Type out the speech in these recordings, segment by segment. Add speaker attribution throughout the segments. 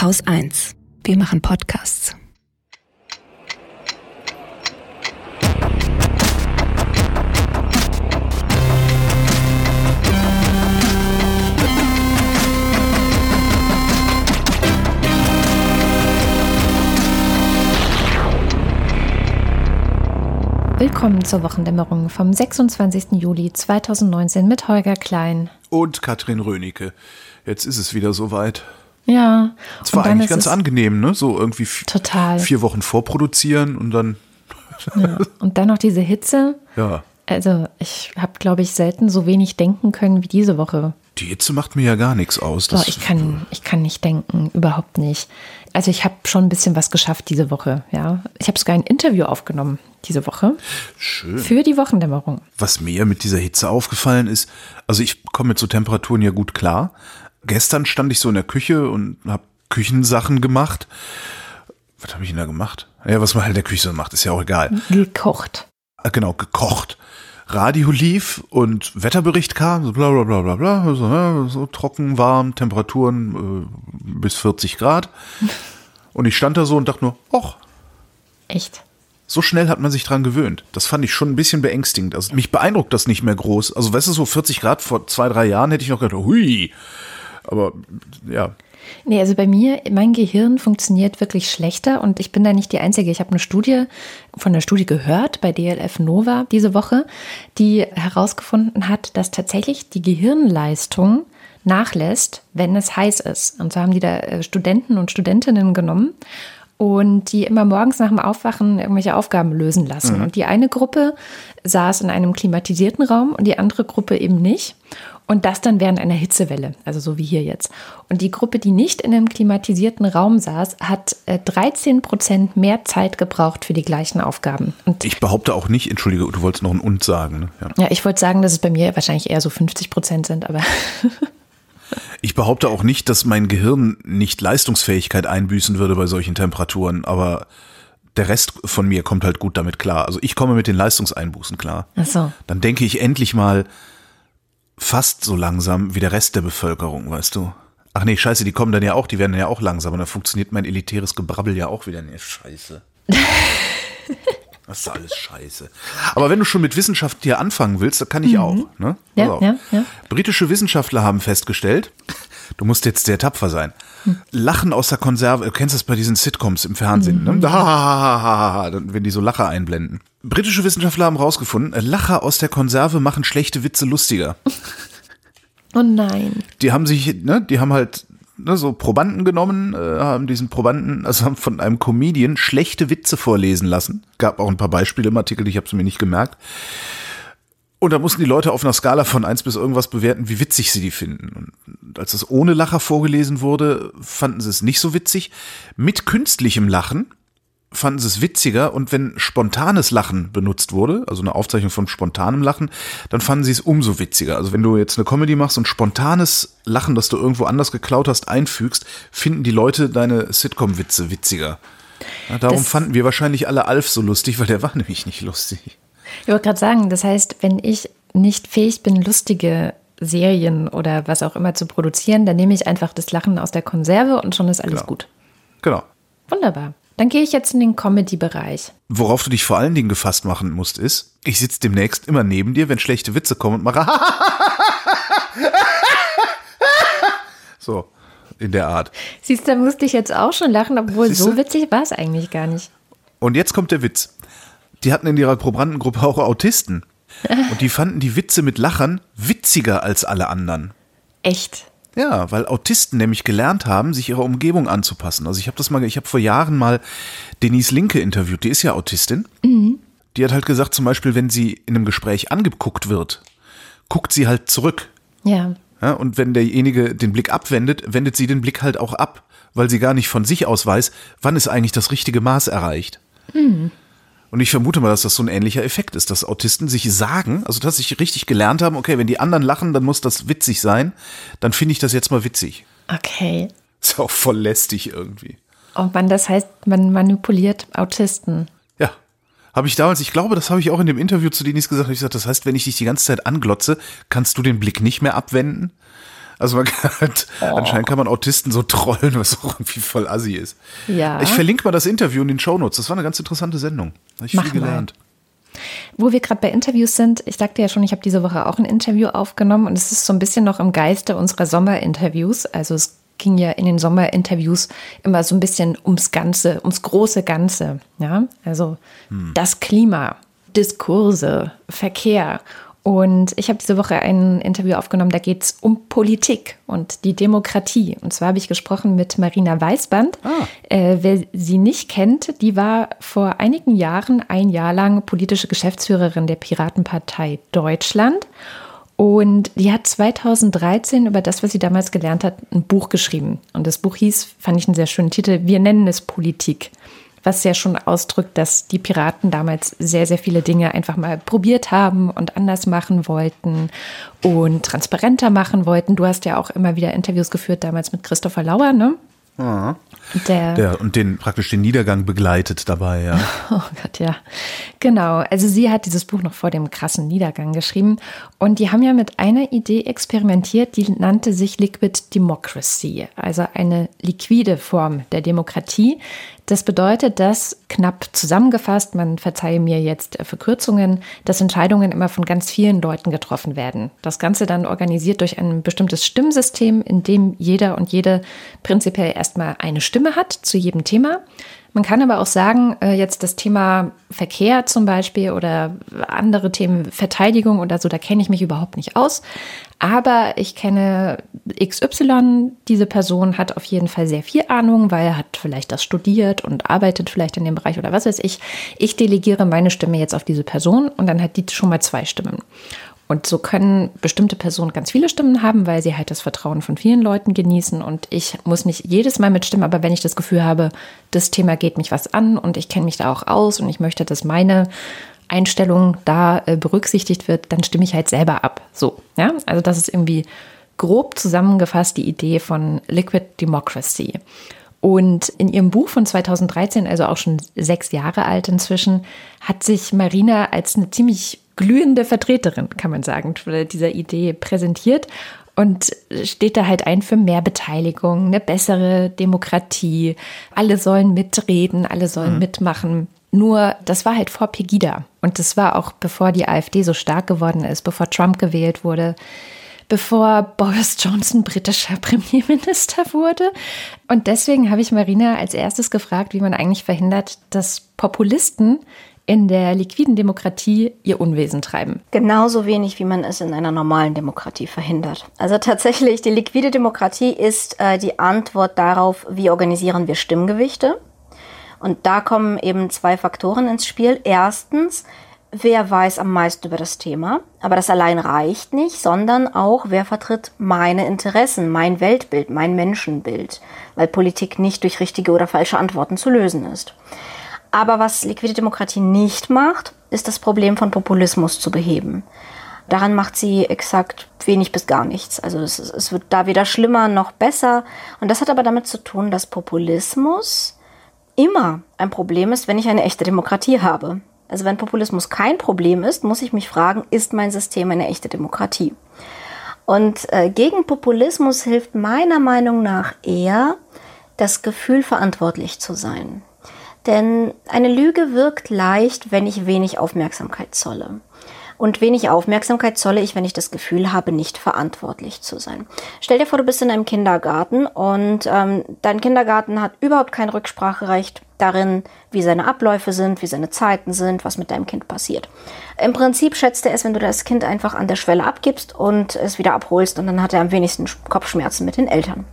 Speaker 1: Haus 1. Wir machen Podcasts.
Speaker 2: Willkommen zur Wochendämmerung vom 26. Juli 2019 mit Holger Klein.
Speaker 3: Und Katrin Rönecke. Jetzt ist es wieder soweit.
Speaker 2: Ja.
Speaker 3: Es war eigentlich ganz angenehm, ne? So irgendwie
Speaker 2: total.
Speaker 3: vier Wochen vorproduzieren und dann.
Speaker 2: Ja. Und dann noch diese Hitze.
Speaker 3: Ja.
Speaker 2: Also ich habe, glaube ich, selten so wenig denken können wie diese Woche.
Speaker 3: Die Hitze macht mir ja gar nichts aus.
Speaker 2: Doch, ich kann, ich kann nicht denken, überhaupt nicht. Also ich habe schon ein bisschen was geschafft diese Woche, ja. Ich habe sogar ein Interview aufgenommen diese Woche.
Speaker 3: Schön.
Speaker 2: Für die Wochendämmerung.
Speaker 3: Was mir mit dieser Hitze aufgefallen ist, also ich komme mit so Temperaturen ja gut klar. Gestern stand ich so in der Küche und habe Küchensachen gemacht. Was habe ich denn da gemacht? Ja, was man halt in der Küche so macht, ist ja auch egal.
Speaker 2: Gekocht.
Speaker 3: Ah, Genau, gekocht. Radio lief und Wetterbericht kam, so bla bla bla bla bla, so, ne, so trocken, warm, Temperaturen äh, bis 40 Grad. Und ich stand da so und dachte nur, och,
Speaker 2: Echt?
Speaker 3: so schnell hat man sich dran gewöhnt. Das fand ich schon ein bisschen beängstigend. Also mich beeindruckt das nicht mehr groß. Also weißt du, so 40 Grad vor zwei, drei Jahren hätte ich noch gedacht, hui. Aber ja,
Speaker 2: Nee, also bei mir, mein Gehirn funktioniert wirklich schlechter und ich bin da nicht die Einzige. Ich habe eine Studie von der Studie gehört bei DLF Nova diese Woche, die herausgefunden hat, dass tatsächlich die Gehirnleistung nachlässt, wenn es heiß ist. Und so haben die da äh, Studenten und Studentinnen genommen und die immer morgens nach dem Aufwachen irgendwelche Aufgaben lösen lassen. Und die eine Gruppe saß in einem klimatisierten Raum und die andere Gruppe eben nicht. Und das dann während einer Hitzewelle, also so wie hier jetzt. Und die Gruppe, die nicht in einem klimatisierten Raum saß, hat äh, 13 Prozent mehr Zeit gebraucht für die gleichen Aufgaben. Und
Speaker 3: ich behaupte auch nicht, entschuldige, du wolltest noch ein Und sagen. Ne? Ja.
Speaker 2: ja, ich wollte sagen, dass es bei mir wahrscheinlich eher so 50 Prozent sind, aber
Speaker 3: Ich behaupte auch nicht, dass mein Gehirn nicht Leistungsfähigkeit einbüßen würde bei solchen Temperaturen, aber der Rest von mir kommt halt gut damit klar. Also ich komme mit den Leistungseinbußen klar.
Speaker 2: ach so.
Speaker 3: Dann denke ich endlich mal fast so langsam wie der Rest der Bevölkerung, weißt du. Ach nee, scheiße, die kommen dann ja auch, die werden ja auch langsam und dann funktioniert mein elitäres Gebrabbel ja auch wieder. Nee, scheiße. Das ist alles scheiße. Aber wenn du schon mit Wissenschaft hier anfangen willst, dann kann ich auch. Ne?
Speaker 2: Ja, ja, ja.
Speaker 3: Britische Wissenschaftler haben festgestellt, du musst jetzt sehr tapfer sein. Lachen aus der Konserve, du kennst das bei diesen Sitcoms im Fernsehen, ne? Ha, ha, ha, ha, ha, dann, wenn die so Lacher einblenden. Britische Wissenschaftler haben rausgefunden, Lacher aus der Konserve machen schlechte Witze lustiger.
Speaker 2: Oh nein.
Speaker 3: Die haben sich, ne, die haben halt ne, so Probanden genommen, äh, haben diesen Probanden, also haben von einem Comedian schlechte Witze vorlesen lassen. Gab auch ein paar Beispiele im Artikel, ich habe es mir nicht gemerkt. Und da mussten die Leute auf einer Skala von eins bis irgendwas bewerten, wie witzig sie die finden. Und als es ohne Lacher vorgelesen wurde, fanden sie es nicht so witzig. Mit künstlichem Lachen fanden sie es witziger und wenn spontanes Lachen benutzt wurde, also eine Aufzeichnung von spontanem Lachen, dann fanden sie es umso witziger. Also wenn du jetzt eine Comedy machst und spontanes Lachen, das du irgendwo anders geklaut hast, einfügst, finden die Leute deine Sitcom-Witze witziger. Ja, darum
Speaker 2: Das-
Speaker 3: fanden wir wahrscheinlich alle Alf so lustig, weil der war nämlich nicht lustig.
Speaker 2: Ich wollte gerade sagen, das heißt, wenn ich nicht fähig bin, lustige Serien oder was auch immer zu produzieren, dann nehme ich einfach das Lachen aus der Konserve und schon ist alles
Speaker 3: Genau.
Speaker 2: gut.
Speaker 3: Genau.
Speaker 2: Wunderbar. Dann gehe ich jetzt in den Comedy-Bereich.
Speaker 3: Worauf du dich vor allen Dingen gefasst machen musst, ist, ich sitze demnächst immer neben dir, wenn schlechte Witze kommen und mache so in der Art.
Speaker 2: Siehst du, da musste ich jetzt auch schon lachen, obwohl
Speaker 3: Siehst
Speaker 2: so witzig war es eigentlich gar nicht.
Speaker 3: Und jetzt kommt der Witz. Die hatten in ihrer Probandengruppe auch Autisten. Und die fanden die Witze mit Lachern witziger als alle anderen.
Speaker 2: Echt.
Speaker 3: Ja, weil Autisten nämlich gelernt haben, sich ihrer Umgebung anzupassen. Also ich habe das mal, ich habe vor Jahren mal Denise Linke interviewt, die ist ja Autistin. Die hat halt gesagt, zum Beispiel, wenn sie in einem Gespräch angeguckt wird, guckt sie halt zurück.
Speaker 2: Ja.
Speaker 3: Ja, und wenn derjenige den Blick abwendet, wendet sie den Blick halt auch ab, weil sie gar nicht von sich aus weiß, wann ist eigentlich das richtige Maß erreicht. Und ich vermute mal, dass das so ein ähnlicher Effekt ist, dass Autisten sich sagen, also dass sie richtig gelernt haben, okay, wenn die anderen lachen, dann muss das witzig sein, dann finde ich das jetzt mal witzig.
Speaker 2: Okay.
Speaker 3: Ist auch voll lästig irgendwie.
Speaker 2: Oh Mann, das heißt, man manipuliert Autisten.
Speaker 3: Ja. Habe ich damals, ich glaube, das habe ich auch in dem Interview zu Denis gesagt, ich gesagt, das heißt, wenn ich dich die ganze Zeit anglotze, kannst du den Blick nicht mehr abwenden. Also man kann halt, oh. anscheinend kann man Autisten so trollen, was auch irgendwie voll assi ist.
Speaker 2: Ja.
Speaker 3: Ich verlinke mal das Interview in den Shownotes. Das war eine ganz interessante Sendung. Habe ich
Speaker 2: Mach
Speaker 3: viel gelernt.
Speaker 2: Mal. Wo wir gerade bei Interviews sind, ich sagte ja schon, ich habe diese Woche auch ein Interview aufgenommen und es ist so ein bisschen noch im Geiste unserer Sommerinterviews. Also es ging ja in den Sommerinterviews immer so ein bisschen ums Ganze, ums große Ganze. Ja, also hm. das Klima, Diskurse, Verkehr. Und ich habe diese Woche ein Interview aufgenommen, da geht es um Politik und die Demokratie. Und zwar habe ich gesprochen mit Marina Weißband. Ah. Äh, wer sie nicht kennt, die war vor einigen Jahren ein Jahr lang politische Geschäftsführerin der Piratenpartei Deutschland. Und die hat 2013 über das, was sie damals gelernt hat, ein Buch geschrieben. Und das Buch hieß, fand ich einen sehr schönen Titel, Wir nennen es Politik was ja schon ausdrückt, dass die Piraten damals sehr, sehr viele Dinge einfach mal probiert haben und anders machen wollten und transparenter machen wollten. Du hast ja auch immer wieder Interviews geführt, damals mit Christopher Lauer, ne?
Speaker 3: Ja. Der, der, und den praktisch den Niedergang begleitet dabei, ja.
Speaker 2: Oh Gott, ja. Genau. Also sie hat dieses Buch noch vor dem krassen Niedergang geschrieben. Und die haben ja mit einer Idee experimentiert, die nannte sich Liquid Democracy, also eine liquide Form der Demokratie. Das bedeutet, dass knapp zusammengefasst, man verzeihe mir jetzt Verkürzungen, dass Entscheidungen immer von ganz vielen Leuten getroffen werden. Das Ganze dann organisiert durch ein bestimmtes Stimmsystem, in dem jeder und jede prinzipiell erstmal eine Stimme hat zu jedem Thema. Man kann aber auch sagen, äh, jetzt das Thema Verkehr zum Beispiel oder andere Themen, Verteidigung oder so, da kenne ich mich überhaupt nicht aus. Aber ich kenne XY, diese Person hat auf jeden Fall sehr viel Ahnung, weil er hat vielleicht das studiert und arbeitet vielleicht in dem Bereich oder was weiß ich. Ich delegiere meine Stimme jetzt auf diese Person und dann hat die schon mal zwei Stimmen. Und so können bestimmte Personen ganz viele Stimmen haben, weil sie halt das Vertrauen von vielen Leuten genießen. Und ich muss nicht jedes Mal mitstimmen, aber wenn ich das Gefühl habe, das Thema geht mich was an und ich kenne mich da auch aus und ich möchte, dass meine Einstellung da äh, berücksichtigt wird, dann stimme ich halt selber ab. So, ja. Also das ist irgendwie grob zusammengefasst die Idee von Liquid Democracy. Und in ihrem Buch von 2013, also auch schon sechs Jahre alt inzwischen, hat sich Marina als eine ziemlich glühende Vertreterin, kann man sagen, dieser Idee präsentiert und steht da halt ein für mehr Beteiligung, eine bessere Demokratie. Alle sollen mitreden, alle sollen mhm. mitmachen. Nur, das war halt vor Pegida. Und das war auch bevor die AfD so stark geworden ist, bevor Trump gewählt wurde, bevor Boris Johnson britischer Premierminister wurde. Und deswegen habe ich Marina als erstes gefragt, wie man eigentlich verhindert, dass Populisten in der liquiden Demokratie ihr Unwesen treiben.
Speaker 4: Genauso wenig, wie man es in einer normalen Demokratie verhindert. Also tatsächlich, die liquide Demokratie ist äh, die Antwort darauf, wie organisieren wir Stimmgewichte. Und da kommen eben zwei Faktoren ins Spiel. Erstens, wer weiß am meisten über das Thema. Aber das allein reicht nicht, sondern auch, wer vertritt meine Interessen, mein Weltbild, mein Menschenbild. Weil Politik nicht durch richtige oder falsche Antworten zu lösen ist. Aber was liquide Demokratie nicht macht, ist das Problem von Populismus zu beheben. Daran macht sie exakt wenig bis gar nichts. Also es, es, wird da weder schlimmer noch besser. Und das hat aber damit zu tun, dass Populismus immer ein Problem ist, wenn ich eine echte Demokratie habe. Also wenn Populismus kein Problem ist, muss ich mich fragen, ist mein System eine echte Demokratie? Und äh, gegen Populismus hilft meiner Meinung nach eher das Gefühl, verantwortlich zu sein. Denn eine Lüge wirkt leicht, wenn ich wenig Aufmerksamkeit zolle. Und wenig Aufmerksamkeit zolle ich, wenn ich das Gefühl habe, nicht verantwortlich zu sein. Stell dir vor, du bist in einem Kindergarten und ähm, dein Kindergarten hat überhaupt kein Rückspracherecht darin, wie seine Abläufe sind, wie seine Zeiten sind, was mit deinem Kind passiert. Im Prinzip schätzt er es, wenn du das Kind einfach an der Schwelle abgibst und es wieder abholst und dann hat er am wenigsten Kopfschmerzen mit den Eltern.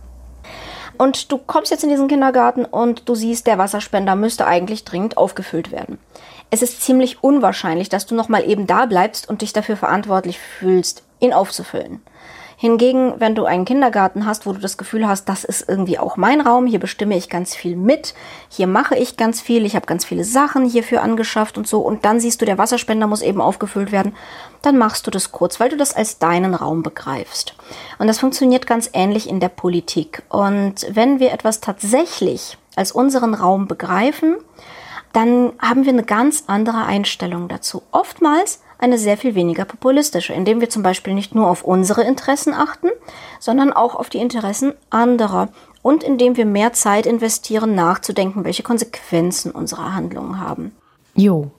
Speaker 4: Und du kommst jetzt in diesen Kindergarten und du siehst, der Wasserspender müsste eigentlich dringend aufgefüllt werden. Es ist ziemlich unwahrscheinlich, dass du nochmal eben da bleibst und dich dafür verantwortlich fühlst, ihn aufzufüllen. Hingegen, wenn du einen Kindergarten hast, wo du das Gefühl hast, das ist irgendwie auch mein Raum, hier bestimme ich ganz viel mit, hier mache ich ganz viel, ich habe ganz viele Sachen hierfür angeschafft und so, und dann siehst du, der Wasserspender muss eben aufgefüllt werden, dann machst du das kurz, weil du das als deinen Raum begreifst. Und das funktioniert ganz ähnlich in der Politik. Und wenn wir etwas tatsächlich als unseren Raum begreifen, dann haben wir eine ganz andere Einstellung dazu. Oftmals eine sehr viel weniger populistische, indem wir zum Beispiel nicht nur auf unsere Interessen achten, sondern auch auf die Interessen anderer und indem wir mehr Zeit investieren, nachzudenken, welche Konsequenzen unsere Handlungen haben.
Speaker 2: Jo.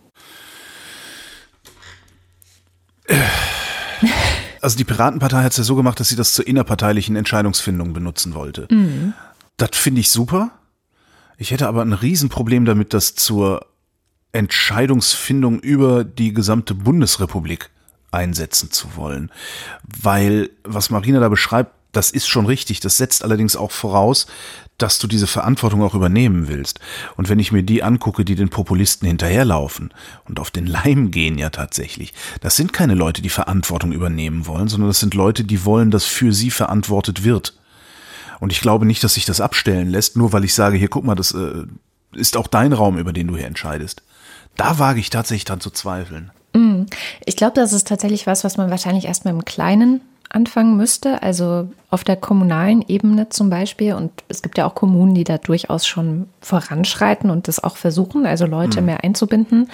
Speaker 3: Also die Piratenpartei hat es ja so gemacht, dass sie das zur innerparteilichen Entscheidungsfindung benutzen wollte. Mhm. Das finde ich super. Ich hätte aber ein Riesenproblem damit, das zur Entscheidungsfindung über die gesamte Bundesrepublik einsetzen zu wollen. Weil, was Marina da beschreibt, das ist schon richtig. Das setzt allerdings auch voraus, dass du diese Verantwortung auch übernehmen willst. Und wenn ich mir die angucke, die den Populisten hinterherlaufen und auf den Leim gehen ja tatsächlich, das sind keine Leute, die Verantwortung übernehmen wollen, sondern das sind Leute, die wollen, dass für sie verantwortet wird. Und ich glaube nicht, dass sich das abstellen lässt, nur weil ich sage, hier guck mal, das äh, ist auch dein Raum, über den du hier entscheidest. Da wage ich tatsächlich dran zu zweifeln.
Speaker 2: Mm. Ich glaube, das ist tatsächlich was, was man wahrscheinlich erstmal im Kleinen anfangen müsste, also auf der kommunalen Ebene zum Beispiel. Und es gibt ja auch Kommunen, die da durchaus schon voranschreiten und das auch versuchen, also Leute mhm. mehr einzubinden.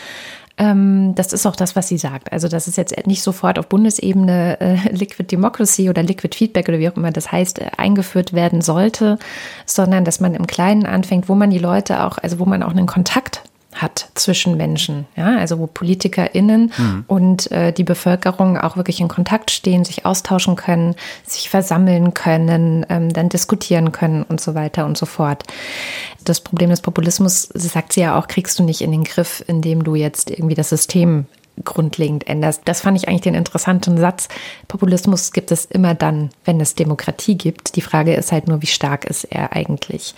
Speaker 2: Ähm, das ist auch das, was sie sagt. Also das ist jetzt nicht sofort auf Bundesebene äh, Liquid Democracy oder Liquid Feedback oder wie auch immer das heißt, äh, eingeführt werden sollte, sondern dass man im Kleinen anfängt, wo man die Leute auch, also wo man auch einen Kontakt hat zwischen Menschen, ja, also wo PolitikerInnen mhm. und äh, die Bevölkerung auch wirklich in Kontakt stehen, sich austauschen können, sich versammeln können, ähm, dann diskutieren können und so weiter und so fort. Das Problem des Populismus, sagt sie ja auch, kriegst du nicht in den Griff, indem du jetzt irgendwie das System grundlegend änderst. Das fand ich eigentlich den interessanten Satz. Populismus gibt es immer dann, wenn es Demokratie gibt. Die Frage ist halt nur, wie stark ist er eigentlich?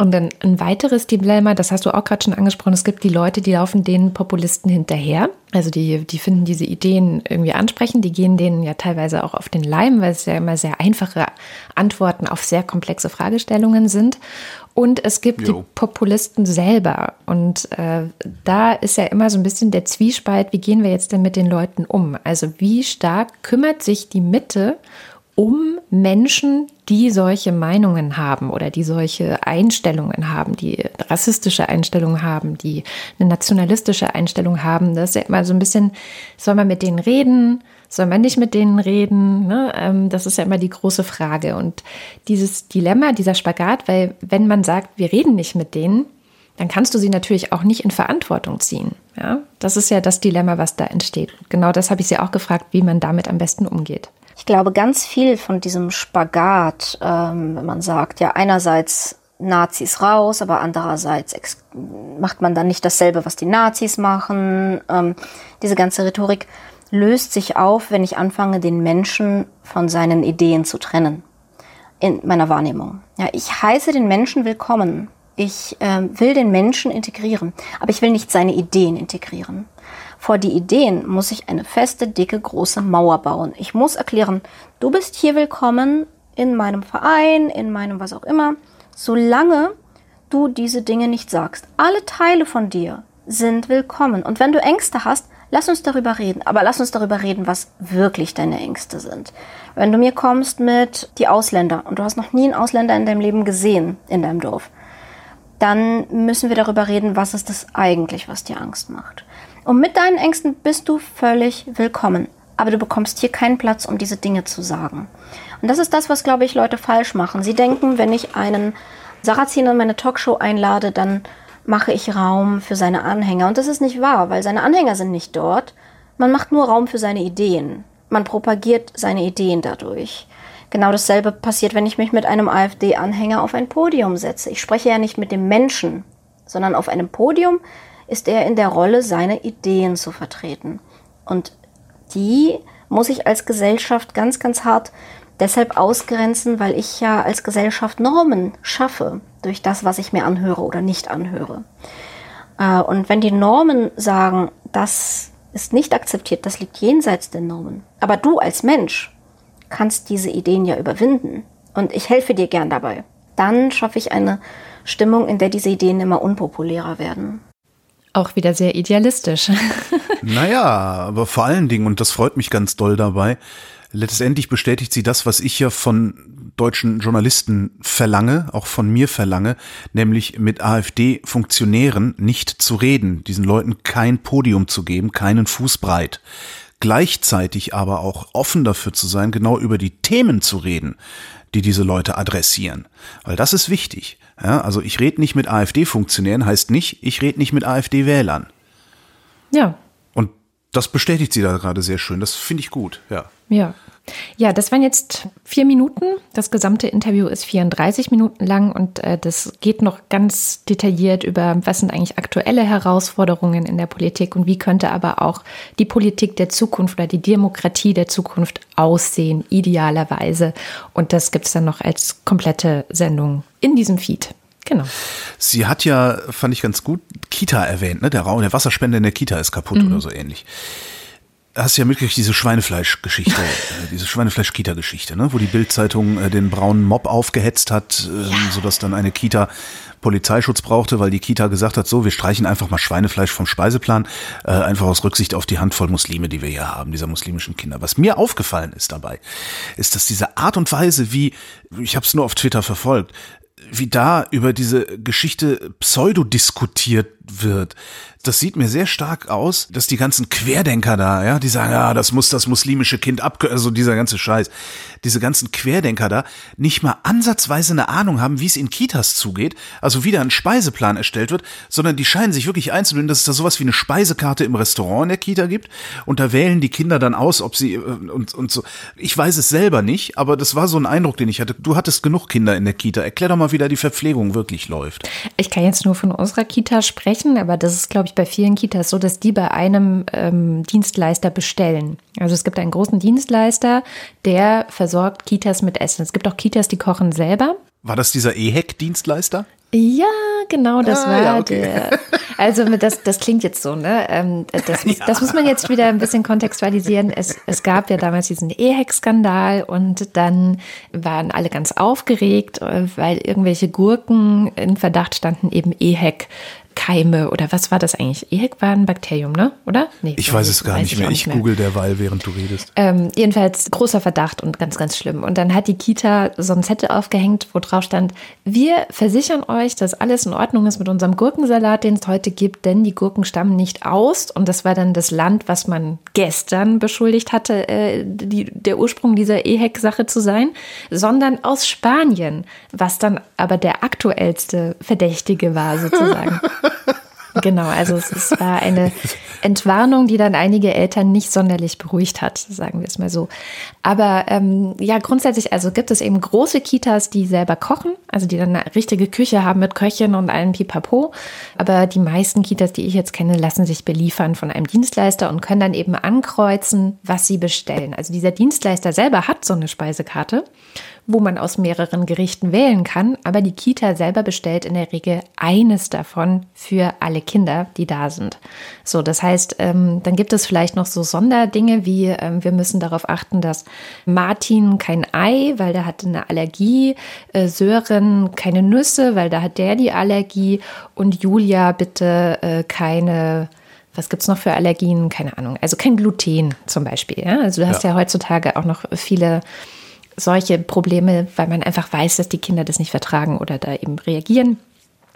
Speaker 2: Und dann ein weiteres Dilemma, das hast du auch gerade schon angesprochen, es gibt die Leute, die laufen den Populisten hinterher. Also die, die finden diese Ideen irgendwie ansprechend, die gehen denen ja teilweise auch auf den Leim, weil es ja immer sehr einfache Antworten auf sehr komplexe Fragestellungen sind. Und es gibt jo. die Populisten selber. Und äh, da ist ja immer so ein bisschen der Zwiespalt, wie gehen wir jetzt denn mit den Leuten um? Also wie stark kümmert sich die Mitte um Menschen, die solche Meinungen haben oder die solche Einstellungen haben, die rassistische Einstellungen haben, die eine nationalistische Einstellung haben. Das ist ja immer so ein bisschen, soll man mit denen reden? Soll man nicht mit denen reden? Ne? Ähm, das ist ja immer die große Frage. Und dieses Dilemma, dieser Spagat, weil wenn man sagt, wir reden nicht mit denen, dann kannst du sie natürlich auch nicht in Verantwortung ziehen. Ja? Das ist ja das Dilemma, was da entsteht. Genau das habe ich sie auch gefragt, wie man damit am besten umgeht.
Speaker 4: Ich glaube, ganz viel von diesem Spagat, ähm, wenn man sagt, ja, einerseits Nazis raus, aber andererseits macht man dann nicht dasselbe, was die Nazis machen. Ähm, diese ganze Rhetorik löst sich auf, wenn ich anfange, den Menschen von seinen Ideen zu trennen. In meiner Wahrnehmung. Ja, ich heiße den Menschen willkommen. Ich äh, will den Menschen integrieren, aber ich will nicht seine Ideen integrieren. Vor die Ideen muss ich eine feste, dicke, große Mauer bauen. Ich muss erklären, du bist hier willkommen in meinem Verein, in meinem was auch immer, solange du diese Dinge nicht sagst. Alle Teile von dir sind willkommen. Und wenn du Ängste hast, lass uns darüber reden. Aber lass uns darüber reden, was wirklich deine Ängste sind. Wenn du mir kommst mit die Ausländer und du hast noch nie einen Ausländer in deinem Leben gesehen in deinem Dorf, dann müssen wir darüber reden, was ist das eigentlich, was dir Angst macht. Und mit deinen Ängsten bist du völlig willkommen. Aber du bekommst hier keinen Platz, um diese Dinge zu sagen. Und das ist das, was, glaube ich, Leute falsch machen. Sie denken, wenn ich einen Sarrazin in meine Talkshow einlade, dann mache ich Raum für seine Anhänger. Und das ist nicht wahr, weil seine Anhänger sind nicht dort. Man macht nur Raum für seine Ideen. Man propagiert seine Ideen dadurch. Genau dasselbe passiert, wenn ich mich mit einem AfD-Anhänger auf ein Podium setze. Ich spreche ja nicht mit dem Menschen, sondern auf einem Podium ist er in der Rolle, seine Ideen zu vertreten. Und die muss ich als Gesellschaft ganz, ganz hart deshalb ausgrenzen, weil ich ja als Gesellschaft Normen schaffe durch das, was ich mir anhöre oder nicht anhöre. Äh, und wenn die Normen sagen, das ist nicht akzeptiert, das liegt jenseits der Normen, aber du als Mensch kannst diese Ideen ja überwinden und ich helfe dir gern dabei, dann schaffe ich eine Stimmung, in der diese Ideen immer unpopulärer werden.
Speaker 2: Auch wieder sehr idealistisch.
Speaker 3: naja, aber vor allen Dingen, und das freut mich ganz doll dabei, letztendlich bestätigt sie das, was ich ja von deutschen Journalisten verlange, auch von mir verlange, nämlich mit AfD-Funktionären nicht zu reden, diesen Leuten kein Podium zu geben, keinen Fußbreit. Gleichzeitig aber auch offen dafür zu sein, genau über die Themen zu reden, die diese Leute adressieren. Weil das ist wichtig. Ja, also ich rede nicht mit AfD-Funktionären, heißt nicht, ich rede nicht mit AfD-Wählern.
Speaker 2: Ja.
Speaker 3: Und das bestätigt sie da gerade sehr schön. Das finde ich gut, ja.
Speaker 2: Ja. Ja, das waren jetzt vier Minuten. Das gesamte Interview ist 34 Minuten lang und äh, das geht noch ganz detailliert über, was sind eigentlich aktuelle Herausforderungen in der Politik und wie könnte aber auch die Politik der Zukunft oder die Demokratie der Zukunft aussehen, idealerweise. Und das gibt es dann noch als komplette Sendung in diesem Feed. Genau.
Speaker 3: Sie hat ja, fand ich ganz gut, Kita erwähnt, ne? Der Raum, der Wasserspender in der Kita ist kaputt mhm. oder so ähnlich hast du ja mitgekriegt, diese Schweinefleisch-Geschichte, äh, diese Schweinefleisch-Kita-Geschichte, ne? wo die Bildzeitung äh, den braunen Mob aufgehetzt hat, äh, ja. sodass dann eine Kita Polizeischutz brauchte, weil die Kita gesagt hat, so, wir streichen einfach mal Schweinefleisch vom Speiseplan, äh, einfach aus Rücksicht auf die Handvoll Muslime, die wir hier haben, dieser muslimischen Kinder. Was mir aufgefallen ist dabei, ist, dass diese Art und Weise, wie, ich habe es nur auf Twitter verfolgt, wie da über diese Geschichte pseudo diskutiert wird das sieht mir sehr stark aus, dass die ganzen Querdenker da, ja, die sagen, ja, das muss das muslimische Kind ab, also dieser ganze Scheiß, diese ganzen Querdenker da nicht mal ansatzweise eine Ahnung haben, wie es in Kitas zugeht, also wie da ein Speiseplan erstellt wird, sondern die scheinen sich wirklich einzubilden, dass es da sowas wie eine Speisekarte im Restaurant in der Kita gibt und da wählen die Kinder dann aus, ob sie äh, und, und so. Ich weiß es selber nicht, aber das war so ein Eindruck, den ich hatte. Du hattest genug Kinder in der Kita. Erklär doch mal, wie da die Verpflegung wirklich läuft.
Speaker 2: Ich kann jetzt nur von unserer Kita sprechen, aber das ist, glaube ich, bei vielen Kitas so, dass die bei einem ähm, Dienstleister bestellen. Also es gibt einen großen Dienstleister, der versorgt Kitas mit Essen. Es gibt auch Kitas, die kochen selber.
Speaker 3: War das dieser EHEC-Dienstleister?
Speaker 2: Ja, genau, das ah, war ja, okay. der. Also das, das klingt jetzt so, ne? Ähm, das, muss, ja. das muss man jetzt wieder ein bisschen kontextualisieren. Es, es gab ja damals diesen EHEC-Skandal und dann waren alle ganz aufgeregt, äh, weil irgendwelche Gurken in Verdacht standen, eben EHEC Keime oder was war das eigentlich? EHEC war ein Bakterium, ne? Oder?
Speaker 3: Nee, ich weiß es gar weiß nicht mehr. Ich, google derweil, während du redest.
Speaker 2: Ähm, jedenfalls großer Verdacht und ganz, ganz schlimm. Und dann hat die Kita so ein Zettel aufgehängt, wo drauf stand, wir versichern euch, dass alles in Ordnung ist mit unserem Gurkensalat, den es heute gibt, denn die Gurken stammen nicht aus. Und das war dann das Land, was man gestern beschuldigt hatte, äh, die, der Ursprung dieser EHEC-Sache zu sein, sondern aus Spanien, was dann aber der aktuellste Verdächtige war sozusagen. Genau, also es, es, war eine Entwarnung, die dann einige Eltern nicht sonderlich beruhigt hat, sagen wir es mal so. Aber ähm, ja, grundsätzlich, also gibt es eben große Kitas, die selber kochen, also die dann eine richtige Küche haben mit Köchin und allem Pipapo. Aber die meisten Kitas, die ich jetzt kenne, lassen sich beliefern von einem Dienstleister und können dann eben ankreuzen, was sie bestellen. Also dieser Dienstleister selber hat so eine Speisekarte wo man aus mehreren Gerichten wählen kann, aber die Kita selber bestellt in der Regel eines davon für alle Kinder, die da sind. So, das heißt, ähm, dann gibt es vielleicht noch so Sonderdinge wie ähm, wir müssen darauf achten, dass Martin kein Ei, weil der hat eine Allergie, äh, Sören keine Nüsse, weil da hat der die Allergie und Julia bitte äh, keine was gibt es noch für Allergien? Keine Ahnung. Also kein Gluten zum Beispiel. Ja? Also du hast ja. ja heutzutage auch noch viele solche Probleme, weil man einfach weiß, dass die Kinder das nicht vertragen oder da eben reagieren.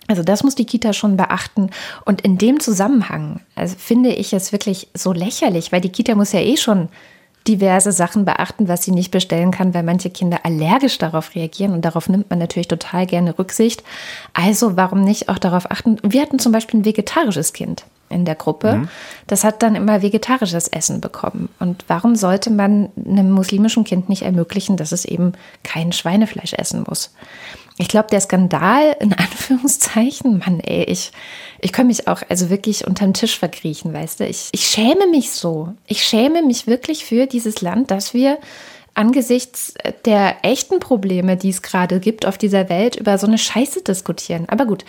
Speaker 2: Also das muss die Kita schon beachten. Und in dem Zusammenhang also finde ich es wirklich so lächerlich, weil die Kita muss ja eh schon diverse Sachen beachten, was sie nicht bestellen kann, weil manche Kinder allergisch darauf reagieren und darauf nimmt man natürlich total gerne Rücksicht. Also warum nicht auch darauf achten? Wir hatten zum Beispiel ein vegetarisches Kind in der Gruppe. Mhm. Das hat dann immer vegetarisches Essen bekommen. Und warum sollte man einem muslimischen Kind nicht ermöglichen, dass es eben kein Schweinefleisch essen muss? Ich glaube, der Skandal, in Anführungszeichen, Mann, ey, ich, ich kann mich auch also wirklich unterm Tisch verkriechen, weißt du? Ich, ich schäme mich so. Ich schäme mich wirklich für dieses Land, dass wir angesichts der echten Probleme, die es gerade gibt auf dieser Welt, über so eine Scheiße diskutieren. Aber gut,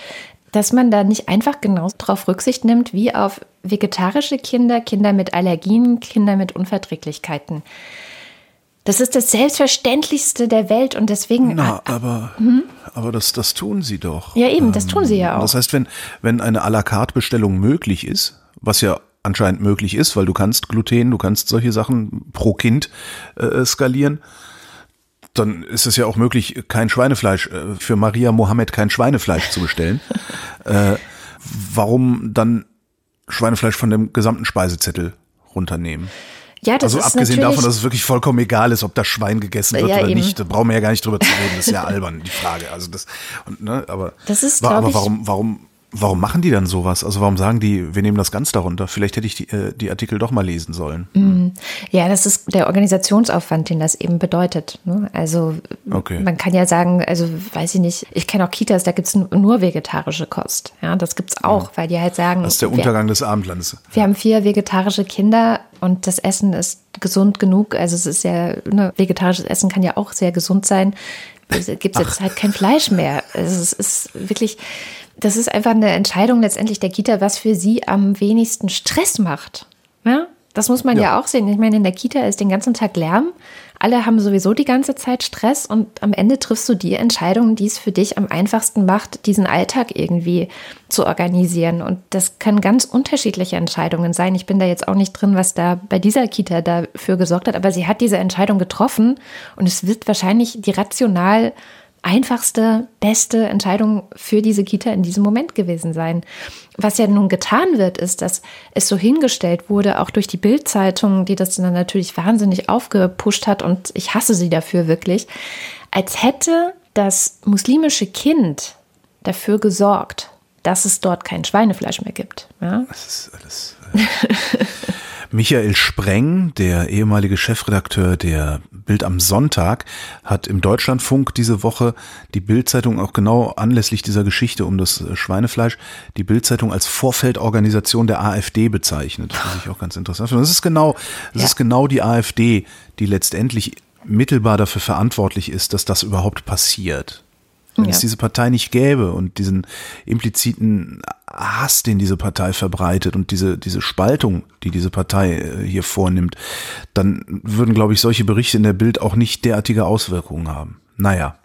Speaker 2: dass man da nicht einfach genauso drauf Rücksicht nimmt wie auf vegetarische Kinder, Kinder mit Allergien, Kinder mit Unverträglichkeiten. Das ist das Selbstverständlichste der Welt und deswegen.
Speaker 3: Na, aber, hm? aber das, das tun sie doch.
Speaker 2: Ja, eben, das tun sie ja ähm, auch.
Speaker 3: Das heißt, wenn, wenn eine à la carte Bestellung möglich ist, was ja anscheinend möglich ist, weil du kannst Gluten, du kannst solche Sachen pro Kind äh, skalieren, dann ist es ja auch möglich, kein Schweinefleisch, äh, für Maria Mohammed kein Schweinefleisch zu bestellen. äh, warum dann Schweinefleisch von dem gesamten Speisezettel runternehmen?
Speaker 2: Ja, das
Speaker 3: also
Speaker 2: ist
Speaker 3: abgesehen davon, dass es wirklich vollkommen egal ist, ob das Schwein gegessen wird
Speaker 2: Ja,
Speaker 3: oder
Speaker 2: eben.
Speaker 3: nicht, da brauchen wir ja gar nicht drüber zu reden. Das ist ja albern, die Frage. Also das, und, ne, aber,
Speaker 2: Das ist,
Speaker 3: wa-
Speaker 2: glaub
Speaker 3: aber warum, warum, warum machen die dann sowas? Also warum sagen die, wir nehmen das ganz darunter? Vielleicht hätte ich die, äh, die Artikel doch mal lesen sollen.
Speaker 2: Mhm. Ja, das ist der Organisationsaufwand, den das eben bedeutet. ne? Also
Speaker 3: Okay.
Speaker 2: man kann ja sagen, also weiß ich nicht, ich kenne auch Kitas, da gibt's n- nur vegetarische Kost. Ja, das gibt's auch, weil die halt sagen,
Speaker 3: Das ist der
Speaker 2: wir,
Speaker 3: Untergang des Abendlandes.
Speaker 2: wir haben vier vegetarische Kinder und das Essen ist gesund genug. Also es ist ja, ne, vegetarisches Essen kann ja auch sehr gesund sein. Es gibt jetzt halt kein Fleisch mehr. Also es ist wirklich, das ist einfach eine Entscheidung letztendlich der Kita, was für sie am wenigsten Stress macht. Ja? Das muss man ja.
Speaker 3: Ja.
Speaker 2: auch sehen. Ich meine, in der Kita ist den ganzen Tag Lärm. Alle haben sowieso die ganze Zeit Stress und am Ende triffst du die Entscheidung, die es für dich am einfachsten macht, diesen Alltag irgendwie zu organisieren. Und das können ganz unterschiedliche Entscheidungen sein. Ich bin da jetzt auch nicht drin, was da bei dieser Kita dafür gesorgt hat, aber sie hat diese Entscheidung getroffen und es wird wahrscheinlich die rational einfachste, beste Entscheidung für diese Kita in diesem Moment gewesen sein. Was ja nun getan wird, ist, dass es so hingestellt wurde, auch durch die Bild-Zeitung, die das dann natürlich wahnsinnig aufgepusht hat und ich hasse sie dafür wirklich, als hätte das muslimische Kind dafür gesorgt, dass es dort kein Schweinefleisch mehr gibt. Ja?
Speaker 3: Das ist alles. Äh. Michael Spreng, der ehemalige Chefredakteur der Bild am Sonntag, hat im Deutschlandfunk diese Woche die Bildzeitung auch genau anlässlich dieser Geschichte um das Schweinefleisch, die Bildzeitung als Vorfeldorganisation der AfD bezeichnet. Das ich auch ganz interessant. finde. Das ist genau, das
Speaker 2: Ja.
Speaker 3: ist genau die AfD, die letztendlich mittelbar dafür verantwortlich ist, dass das überhaupt passiert. Wenn es
Speaker 2: Ja.
Speaker 3: diese Partei nicht gäbe und diesen impliziten Hass, den diese Partei verbreitet und diese, diese Spaltung, die diese Partei äh, hier vornimmt, dann würden, glaube ich, solche Berichte in der Bild auch nicht derartige Auswirkungen haben. Naja.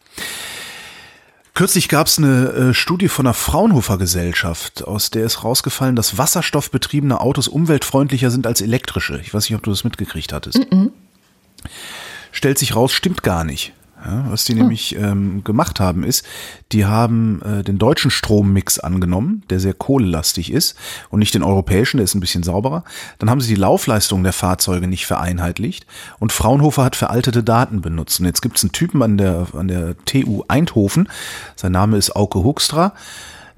Speaker 3: Kürzlich gab es eine äh, Studie von der Fraunhofer Gesellschaft, aus der ist rausgefallen, dass wasserstoffbetriebene Autos umweltfreundlicher sind als elektrische. Ich weiß nicht, ob du das mitgekriegt hattest. Stellt sich raus, stimmt gar nicht. Ja, was die nämlich ähm, gemacht haben, ist, die haben äh, den deutschen Strommix angenommen, der sehr kohlelastig ist, und nicht den europäischen, der ist ein bisschen sauberer. Dann haben sie die Laufleistung der Fahrzeuge nicht vereinheitlicht und Fraunhofer hat veraltete Daten benutzt. Und jetzt gibt es einen Typen an der, an der TU Eindhoven, sein Name ist Auke Huckstra,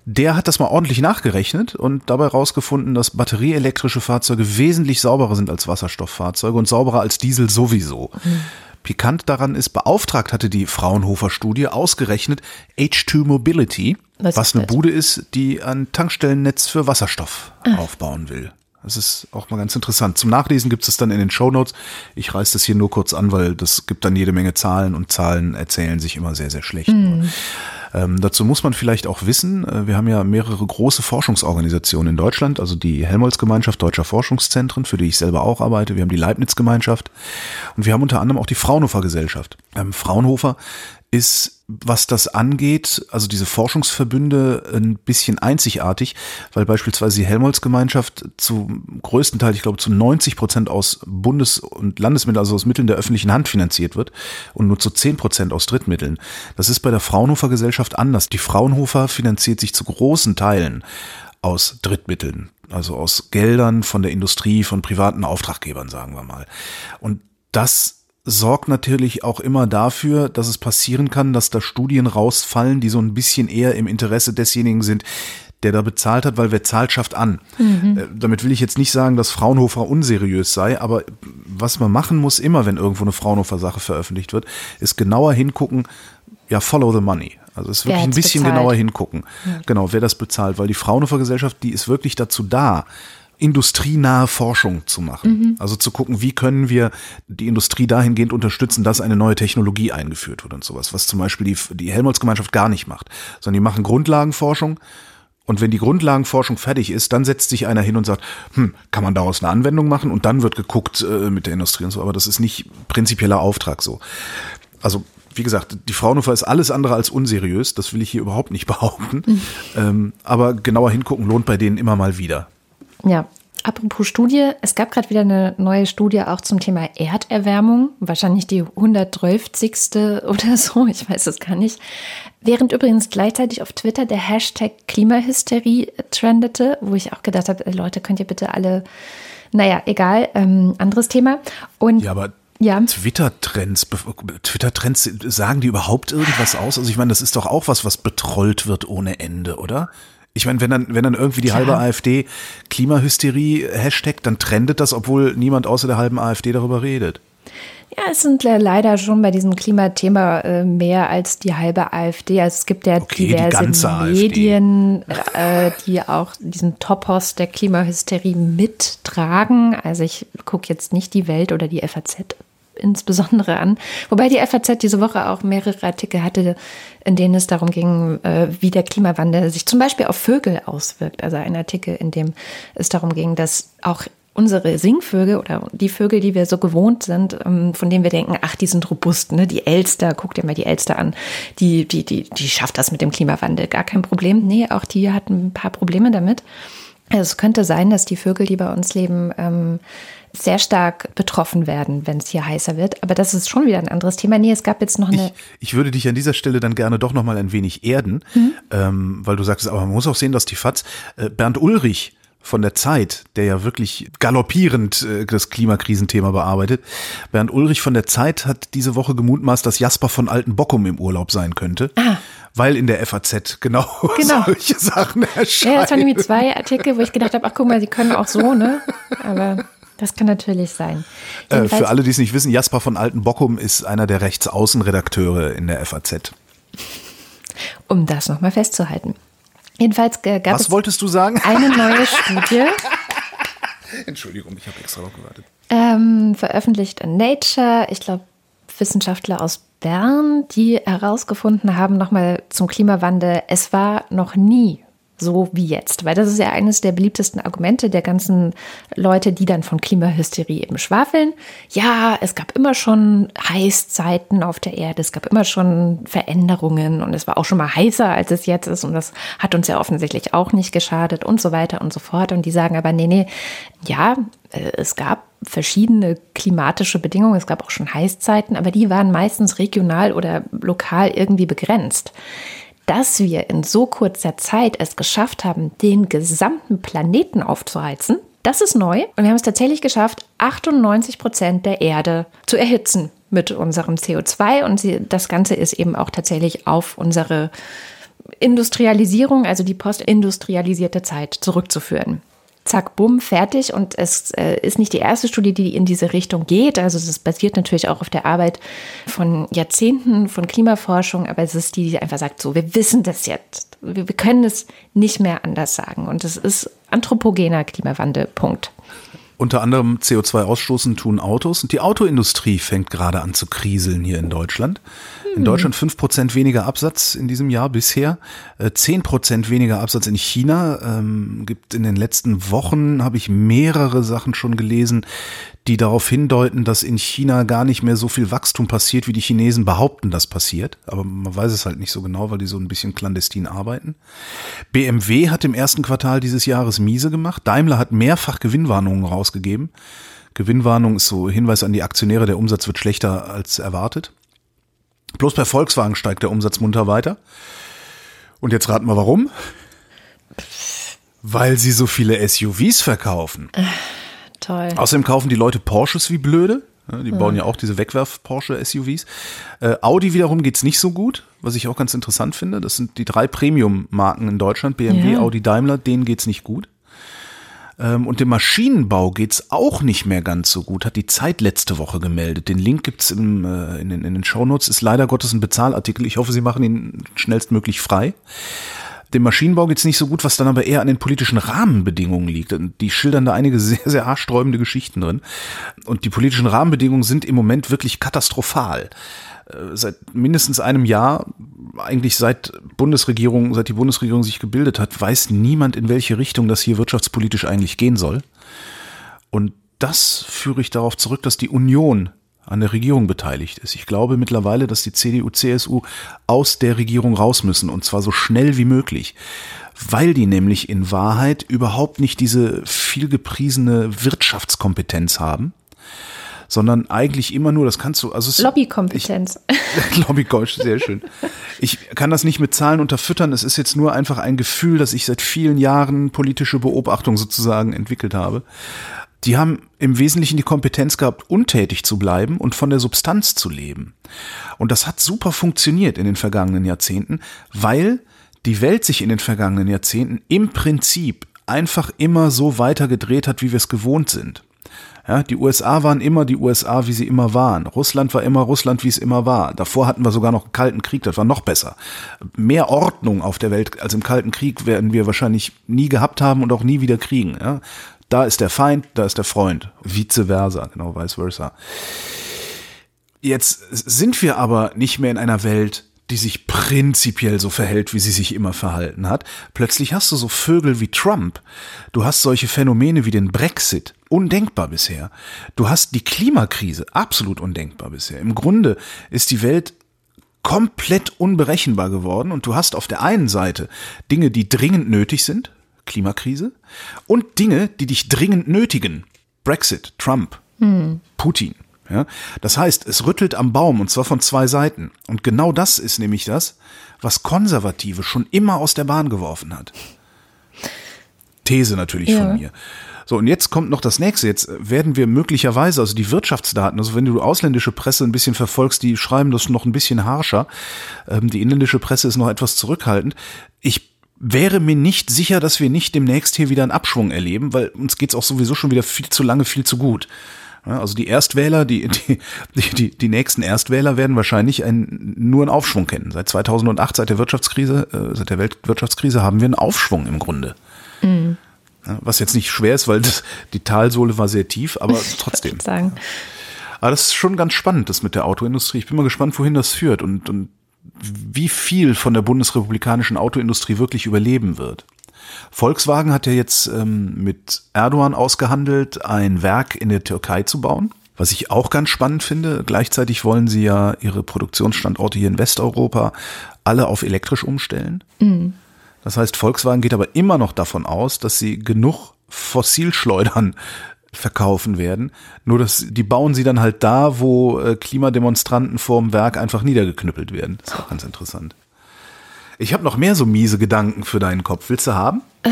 Speaker 3: der hat das mal ordentlich nachgerechnet und dabei rausgefunden, dass batterieelektrische Fahrzeuge wesentlich sauberer sind als Wasserstofffahrzeuge und sauberer als Diesel sowieso. Pikant daran ist, beauftragt hatte die Fraunhofer-Studie ausgerechnet H2 Mobility,
Speaker 2: Was
Speaker 3: was, eine
Speaker 2: das?
Speaker 3: Bude ist, die ein Tankstellennetz für Wasserstoff aufbauen will. Das ist auch mal ganz interessant. Zum Nachlesen gibt es dann in den Shownotes. Ich reiß das hier nur kurz an, weil das gibt dann jede Menge Zahlen und Zahlen erzählen sich immer sehr, sehr schlecht. Ähm, dazu muss man vielleicht auch wissen, äh, wir haben ja mehrere große Forschungsorganisationen in Deutschland, also die Helmholtz-Gemeinschaft Deutscher Forschungszentren, für die ich selber auch arbeite. Wir haben die Leibniz-Gemeinschaft und wir haben unter anderem auch die Fraunhofer-Gesellschaft. Ähm, Fraunhofer ist, was das angeht, also diese Forschungsverbünde ein bisschen einzigartig, weil beispielsweise die Helmholtz-Gemeinschaft zum größten Teil, ich glaube zu 90 Prozent aus Bundes- und Landesmitteln, also aus Mitteln der öffentlichen Hand finanziert wird und nur zu 10 Prozent aus Drittmitteln. Das ist bei der Fraunhofer Gesellschaft anders. Die Fraunhofer finanziert sich zu großen Teilen aus Drittmitteln, also aus Geldern von der Industrie, von privaten Auftraggebern, sagen wir mal. Und das sorgt natürlich auch immer dafür, dass es passieren kann, dass da Studien rausfallen, die so ein bisschen eher im Interesse desjenigen sind, der da bezahlt hat, weil wer zahlt, schafft an. Äh, damit will ich jetzt nicht sagen, dass Fraunhofer unseriös sei, aber was man machen muss, immer wenn irgendwo eine Fraunhofer-Sache veröffentlicht wird, ist genauer hingucken, ja, follow the money. Also es wirklich ein bisschen
Speaker 2: bezahlt?
Speaker 3: genauer hingucken. Genau, wer das bezahlt, weil die Fraunhofer Gesellschaft, die ist wirklich dazu da, industrienahe Forschung zu machen. Also zu gucken, wie können wir die Industrie dahingehend unterstützen, dass eine neue Technologie eingeführt wird und sowas, was zum Beispiel die, die Helmholtz-Gemeinschaft gar nicht macht, sondern die machen Grundlagenforschung und wenn die Grundlagenforschung fertig ist, dann setzt sich einer hin und sagt, hm, kann man daraus eine Anwendung machen und dann wird geguckt äh, mit der Industrie und so, aber das ist nicht prinzipieller Auftrag so. Also wie gesagt, die Fraunhofer ist alles andere als unseriös, das will ich hier überhaupt nicht behaupten. Ähm, aber genauer hingucken lohnt bei denen immer mal wieder.
Speaker 2: Ja. Apropos Studie, es gab gerade wieder eine neue Studie auch zum Thema Erderwärmung, wahrscheinlich die 112. oder so, ich weiß es gar nicht. Während übrigens gleichzeitig auf Twitter der Hashtag Klimahysterie trendete, wo ich auch gedacht habe, Leute, könnt ihr bitte alle, naja, egal, ähm, anderes Thema.
Speaker 3: Und ja, aber ja. Twitter-Trends, Twitter-Trends, sagen die überhaupt irgendwas aus? Also ich meine, das ist doch auch was, was betrollt wird ohne Ende, oder? Ich meine, wenn dann, wenn dann irgendwie die ja. halbe AfD Klimahysterie Hashtag, dann trendet das, obwohl niemand außer der halben AfD darüber redet.
Speaker 2: Ja, es sind leider schon bei diesem Klimathema äh, mehr als die halbe AfD. Also es gibt ja okay, diverse die Medien, äh, die auch diesen Topos der Klimahysterie mittragen. Also ich gucke jetzt nicht die Welt oder die FAZ insbesondere an. Wobei die FAZ diese Woche auch mehrere Artikel hatte, in denen es darum ging, äh, wie der Klimawandel sich zum Beispiel auf Vögel auswirkt. Also ein Artikel, in dem es darum ging, dass auch unsere Singvögel oder die Vögel, die wir so gewohnt sind, ähm, von denen wir denken, ach, die sind robust, ne? Die Elster, guck dir mal die Elster an, die, die, die, die schafft das mit dem Klimawandel, gar kein Problem. Nee, auch die hatten ein paar Probleme damit. Also es könnte sein, dass die Vögel, die bei uns leben, ähm, sehr stark betroffen werden, wenn es hier heißer wird. Aber das ist schon wieder ein anderes Thema. Nee, es gab jetzt noch eine.
Speaker 3: Ich, ich würde dich an dieser Stelle dann gerne doch noch mal ein wenig erden, mhm. ähm, weil du sagst, aber man muss auch sehen, dass die FAZ, äh, Bernd Ulrich, von der Zeit, der ja wirklich galoppierend äh, das Klimakrisenthema bearbeitet. Bernd Ulrich von der Zeit hat diese Woche gemutmaßt, dass Jasper von Altenbockum im Urlaub sein könnte. Ah. Weil in der FAZ genau, genau. solche Sachen erscheinen.
Speaker 2: Ja, das waren nämlich zwei Artikel, wo ich gedacht habe, ach guck mal, sie können auch so, ne? Aber das kann natürlich sein.
Speaker 3: Äh, für alle, die es nicht wissen, Jasper von Altenbockum ist einer der Rechtsaußenredakteure in der FAZ.
Speaker 2: Um das nochmal festzuhalten. Jedenfalls gab
Speaker 3: Was es wolltest du sagen?
Speaker 2: eine neue Studie.
Speaker 3: Entschuldigung, ich habe extra noch gewartet.
Speaker 2: Ähm, veröffentlicht in Nature, ich glaube, Wissenschaftler aus Bern, die herausgefunden haben, nochmal zum Klimawandel, es war noch nie so wie jetzt. Weil das ist ja eines der beliebtesten Argumente der ganzen Leute, die dann von Klimahysterie eben schwafeln. Ja, es gab immer schon Heißzeiten auf der Erde, es gab immer schon Veränderungen und es war auch schon mal heißer, als es jetzt ist und das hat uns ja offensichtlich auch nicht geschadet und so weiter und so fort. Und die sagen aber, nee, nee, ja, äh, es gab verschiedene klimatische Bedingungen, es gab auch schon Heißzeiten, aber die waren meistens regional oder lokal irgendwie begrenzt dass wir in so kurzer Zeit es geschafft haben, den gesamten Planeten aufzuheizen, das ist neu. Und wir haben es tatsächlich geschafft, 98 Prozent der Erde zu erhitzen mit unserem CO2. Und das Ganze ist eben auch tatsächlich auf unsere Industrialisierung, also die postindustrialisierte Zeit zurückzuführen zack, bumm, fertig. Und es äh, ist nicht die erste Studie, die in diese Richtung geht. Also es basiert natürlich auch auf der Arbeit von Jahrzehnten von Klimaforschung, aber es ist die, die einfach sagt, so, wir wissen das jetzt. Wir, wir können es nicht mehr anders sagen. Und es ist anthropogener Klimawandel, Punkt.
Speaker 3: Unter anderem CO2 ausstoßen tun Autos und die Autoindustrie fängt gerade an zu kriseln hier in Deutschland. In Deutschland 5% weniger Absatz in diesem Jahr bisher, 10% äh, weniger Absatz in China. Ähm, gibt in den letzten Wochen, habe ich mehrere Sachen schon gelesen, die darauf hindeuten, dass in China gar nicht mehr so viel Wachstum passiert, wie die Chinesen behaupten, das passiert. Aber man weiß es halt nicht so genau, weil die so ein bisschen clandestin arbeiten. BMW hat im ersten Quartal dieses Jahres miese gemacht. Daimler hat mehrfach Gewinnwarnungen rausgegeben. Gewinnwarnung ist so Hinweis an die Aktionäre, der Umsatz wird schlechter als erwartet. Bloß bei Volkswagen steigt der Umsatz munter weiter. Und jetzt raten wir warum? Weil sie so viele SUVs verkaufen. Äh,
Speaker 2: toll.
Speaker 3: Außerdem kaufen die Leute Porsches wie blöde. Die bauen ja auch diese Wegwerf-Porsche-SUVs. Äh, Audi wiederum geht's nicht so gut, was ich auch ganz interessant finde. Das sind die drei Premium-Marken in Deutschland, BMW, ja. Audi, Daimler, denen geht's nicht gut. Ähm, und dem Maschinenbau geht's auch nicht mehr ganz so gut, hat die Zeit letzte Woche gemeldet. Den Link gibt's im, äh, in, den, in den Shownotes, ist leider Gottes ein Bezahlartikel. Ich hoffe, Sie machen ihn schnellstmöglich frei. Dem Maschinenbau geht's nicht so gut, was dann aber eher an den politischen Rahmenbedingungen liegt. Die schildern da einige sehr, sehr haarsträubende Geschichten drin. Und die politischen Rahmenbedingungen sind im Moment wirklich katastrophal. Äh, seit mindestens einem Jahr, eigentlich seit Bundesregierung, seit die Bundesregierung sich gebildet hat, weiß niemand, in welche Richtung das hier wirtschaftspolitisch eigentlich gehen soll. Und das führe ich darauf zurück, dass die Union an der Regierung beteiligt ist. Ich glaube mittlerweile, dass die CDU, CSU aus der Regierung raus müssen und zwar so schnell wie möglich, weil die nämlich in Wahrheit überhaupt nicht diese viel gepriesene Wirtschaftskompetenz haben, sondern eigentlich immer nur, das kannst du, also es,
Speaker 2: Lobbykompetenz.
Speaker 3: Lobbykompetenz, sehr schön. Ich kann das nicht mit Zahlen unterfüttern, es ist jetzt nur einfach ein Gefühl, dass ich seit vielen Jahren politische Beobachtung sozusagen entwickelt habe. Die haben im Wesentlichen die Kompetenz gehabt, untätig zu bleiben und von der Substanz zu leben. Und das hat super funktioniert in den vergangenen Jahrzehnten, weil die Welt sich in den vergangenen Jahrzehnten im Prinzip einfach immer so weitergedreht hat, wie wir es gewohnt sind. Ja, die USA waren immer die USA, wie sie immer waren. Russland war immer Russland, wie es immer war. Davor hatten wir sogar noch einen Kalten Krieg, das war noch besser. Mehr Ordnung auf der Welt als im Kalten Krieg werden wir wahrscheinlich nie gehabt haben und auch nie wieder kriegen. Ja. Da ist der Feind, da ist der Freund. Vice versa, genau, vice versa. Jetzt sind wir aber nicht mehr in einer Welt, die sich prinzipiell so verhält, wie sie sich immer verhalten hat. Plötzlich hast du so Vögel wie Trump. Du hast solche Phänomene wie den Brexit. Undenkbar bisher. Du hast die Klimakrise. Absolut undenkbar bisher. Im Grunde ist die Welt komplett unberechenbar geworden und du hast auf der einen Seite Dinge, die dringend nötig sind. Klimakrise. Und Dinge, die dich dringend nötigen. Brexit, Trump, hm. Putin. Ja, das heißt, es rüttelt am Baum und zwar von zwei Seiten. Und genau das ist nämlich das, was Konservative schon immer aus der Bahn geworfen hat. These natürlich ja. von mir. So, und jetzt kommt noch das nächste. Jetzt werden wir möglicherweise, also die Wirtschaftsdaten, also wenn du ausländische Presse ein bisschen verfolgst, die schreiben das noch ein bisschen harscher. Ähm, die inländische Presse ist noch etwas zurückhaltend. Ich wäre mir nicht sicher, dass wir nicht demnächst hier wieder einen Abschwung erleben, weil uns geht's auch sowieso schon wieder viel zu lange, viel zu gut. Also die Erstwähler, die, die, die, die nächsten Erstwähler werden wahrscheinlich ein, nur einen Aufschwung kennen. Seit 2008, seit der Wirtschaftskrise, äh, seit der Weltwirtschaftskrise haben wir einen Aufschwung im Grunde. Mhm. Was jetzt nicht schwer ist, weil das, die Talsohle war sehr tief, aber trotzdem. Ich sagen. Aber das ist schon ganz spannend, das mit der Autoindustrie. Ich bin mal gespannt, wohin das führt und, und wie viel von der bundesrepublikanischen Autoindustrie wirklich überleben wird. Volkswagen hat ja jetzt ähm, mit Erdogan ausgehandelt, ein Werk in der Türkei zu bauen. Was ich auch ganz spannend finde, gleichzeitig wollen sie ja ihre Produktionsstandorte hier in Westeuropa alle auf elektrisch umstellen. Mhm. Das heißt, Volkswagen geht aber immer noch davon aus, dass sie genug Fossilschleudern verkaufen werden. Nur dass die bauen sie dann halt da, wo äh, Klimademonstranten vorm Werk einfach niedergeknüppelt werden. Das ist auch ganz interessant. Ich habe noch mehr so miese Gedanken für deinen Kopf. Willst du haben? Äh,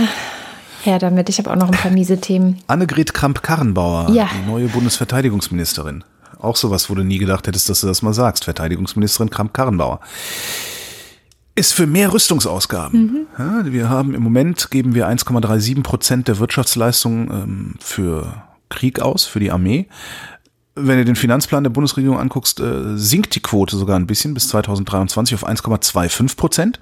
Speaker 2: ja, damit. Ich habe auch noch ein paar miese Themen.
Speaker 3: Annegret Kramp-Karrenbauer, ja. die neue Bundesverteidigungsministerin. Auch sowas, wo du nie gedacht hättest, dass du das mal sagst. Verteidigungsministerin Kramp-Karrenbauer. Ist für mehr Rüstungsausgaben. Mhm. Ja, wir haben im Moment, geben wir 1,37 Prozent der Wirtschaftsleistung ähm, für Krieg aus, für die Armee wenn du den Finanzplan der Bundesregierung anguckst, äh, sinkt die Quote sogar ein bisschen bis 2023 auf 1,25 Prozent.